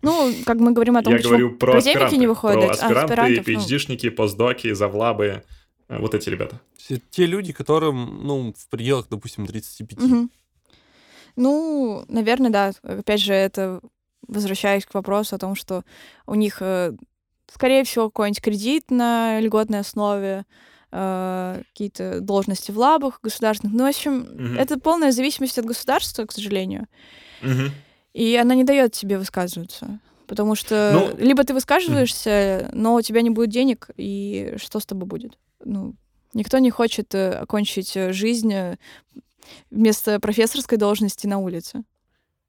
Speaker 3: Ну, как мы говорим о том,
Speaker 1: я говорю про
Speaker 3: академики не выходят.
Speaker 1: Про аспиранты, PhD-шники, ну... постдоки, завлабы, э, вот эти ребята.
Speaker 2: Все те люди, которым, ну, в пределах, допустим, 35.
Speaker 3: Угу. Ну, наверное, да. Опять же, это возвращаясь к вопросу о том, что у них, э, скорее всего, какой-нибудь кредит на льготной основе, э, какие-то должности в лабах государственных. Ну, в общем, угу. это полная зависимость от государства, к сожалению.
Speaker 1: Угу.
Speaker 3: И она не дает тебе высказываться. Потому что ну, либо ты высказываешься, угу. но у тебя не будет денег, и что с тобой будет? Ну, никто не хочет э, окончить э, жизнь вместо профессорской должности на улице.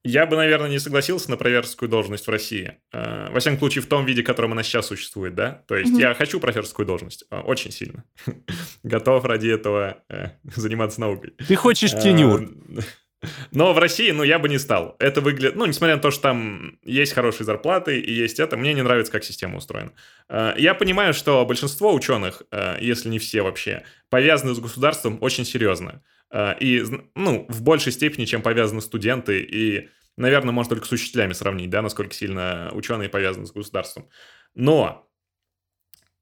Speaker 1: Я бы, наверное, не согласился на профессорскую должность в России. Э, во всяком случае, в том виде, в котором она сейчас существует, да? То есть mm-hmm. я хочу профессорскую должность, э, очень сильно. [LAUGHS] Готов ради этого э, [LAUGHS] заниматься наукой.
Speaker 2: Ты хочешь тенюр. [LAUGHS]
Speaker 1: Но в России, ну, я бы не стал. Это выглядит... Ну, несмотря на то, что там есть хорошие зарплаты и есть это, мне не нравится, как система устроена. Я понимаю, что большинство ученых, если не все вообще, повязаны с государством очень серьезно. Э, и, ну, в большей степени, чем повязаны студенты, и, наверное, можно только с учителями сравнить, да, насколько сильно ученые повязаны с государством. Но,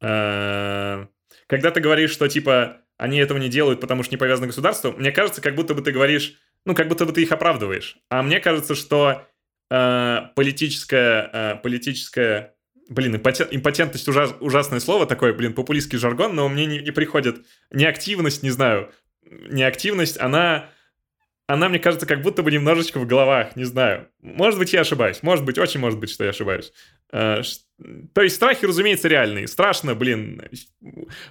Speaker 1: э, когда ты говоришь, что, типа, они этого не делают, потому что не повязаны к государству, мне кажется, как будто бы ты говоришь, ну, как будто бы ты их оправдываешь. А мне кажется, что э, политическая, политическая Блин, импотентность ужас, ужасное слово такое, блин, популистский жаргон, но мне не, не приходит неактивность, не знаю, неактивность, она, она, мне кажется, как будто бы немножечко в головах, не знаю. Может быть, я ошибаюсь, может быть, очень может быть, что я ошибаюсь. Э, то есть страхи, разумеется, реальные. Страшно, блин,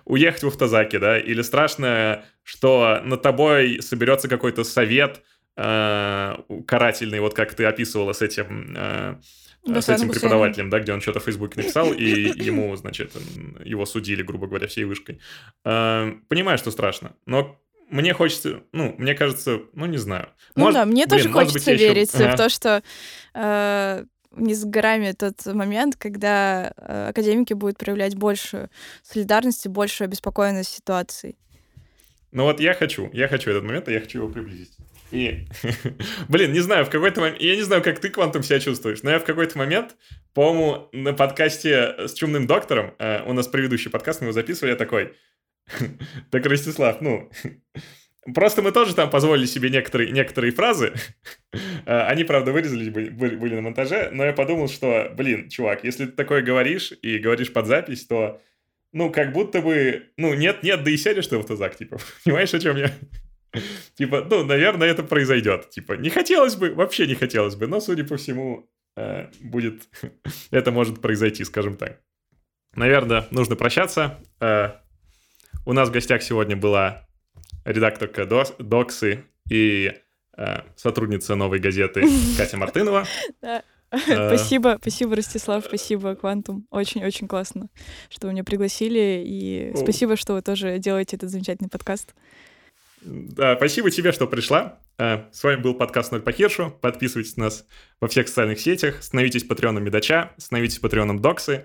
Speaker 1: уехать в Автозаке, да, или страшно, что над тобой соберется какой-то совет э, карательный, вот как ты описывала с этим... Э, с этим преподавателем, да, где он что-то в Фейсбуке написал, и ему, значит, его судили, грубо говоря, всей вышкой. Понимаю, что страшно, но мне хочется, ну, мне кажется, ну, не знаю.
Speaker 3: Ну может, да, мне блин, тоже хочется быть, верить еще... в то, что э, не с горами тот момент, когда э, академики будут проявлять больше солидарности, большую обеспокоенность ситуацией.
Speaker 1: Ну вот я хочу, я хочу этот момент, и я хочу его приблизить. И, [LAUGHS] блин, не знаю, в какой-то момент, я не знаю, как ты, Квантум, себя чувствуешь, но я в какой-то момент, по-моему, на подкасте с Чумным Доктором, э, у нас предыдущий подкаст, мы его записывали, я такой, [LAUGHS] Так, Ростислав, ну, [LAUGHS] просто мы тоже там позволили себе некоторые, некоторые фразы. [LAUGHS] А, они, правда, вырезались, были, были на монтаже, но я подумал, что, блин, чувак, если ты такое говоришь и говоришь под запись, то, ну, как будто бы, ну, нет-нет, да и сядешь ты в автозак, типа, понимаешь, о чем я? Типа, ну, наверное, это произойдет. Типа, не хотелось бы, вообще не хотелось бы, но, судя по всему, э, будет, это может произойти, скажем так. Наверное, нужно прощаться. Э, у нас в гостях сегодня была редакторка Доксы и сотрудница «Новой газеты» [LAUGHS] Катя Мартынова. [LAUGHS]
Speaker 3: Спасибо, спасибо, Ростислав, спасибо, Квантум. Очень-очень классно, что вы меня пригласили, и спасибо, что вы тоже делаете этот замечательный подкаст.
Speaker 1: Да, спасибо тебе, что пришла. С вами был подкаст «Ноль по Хиршу». Подписывайтесь на нас во всех социальных сетях, становитесь патреоном Медача, становитесь патреоном Доксы,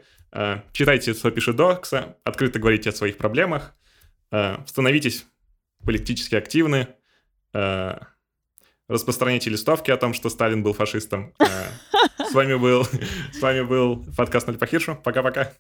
Speaker 1: читайте, что пишет Докса, открыто говорите о своих проблемах, становитесь политически активны, распространяйте листовки о том, что Сталин был фашистом. [LAUGHS] С вами был, с вами был подкаст «Ноль по Хиршу». Пока-пока.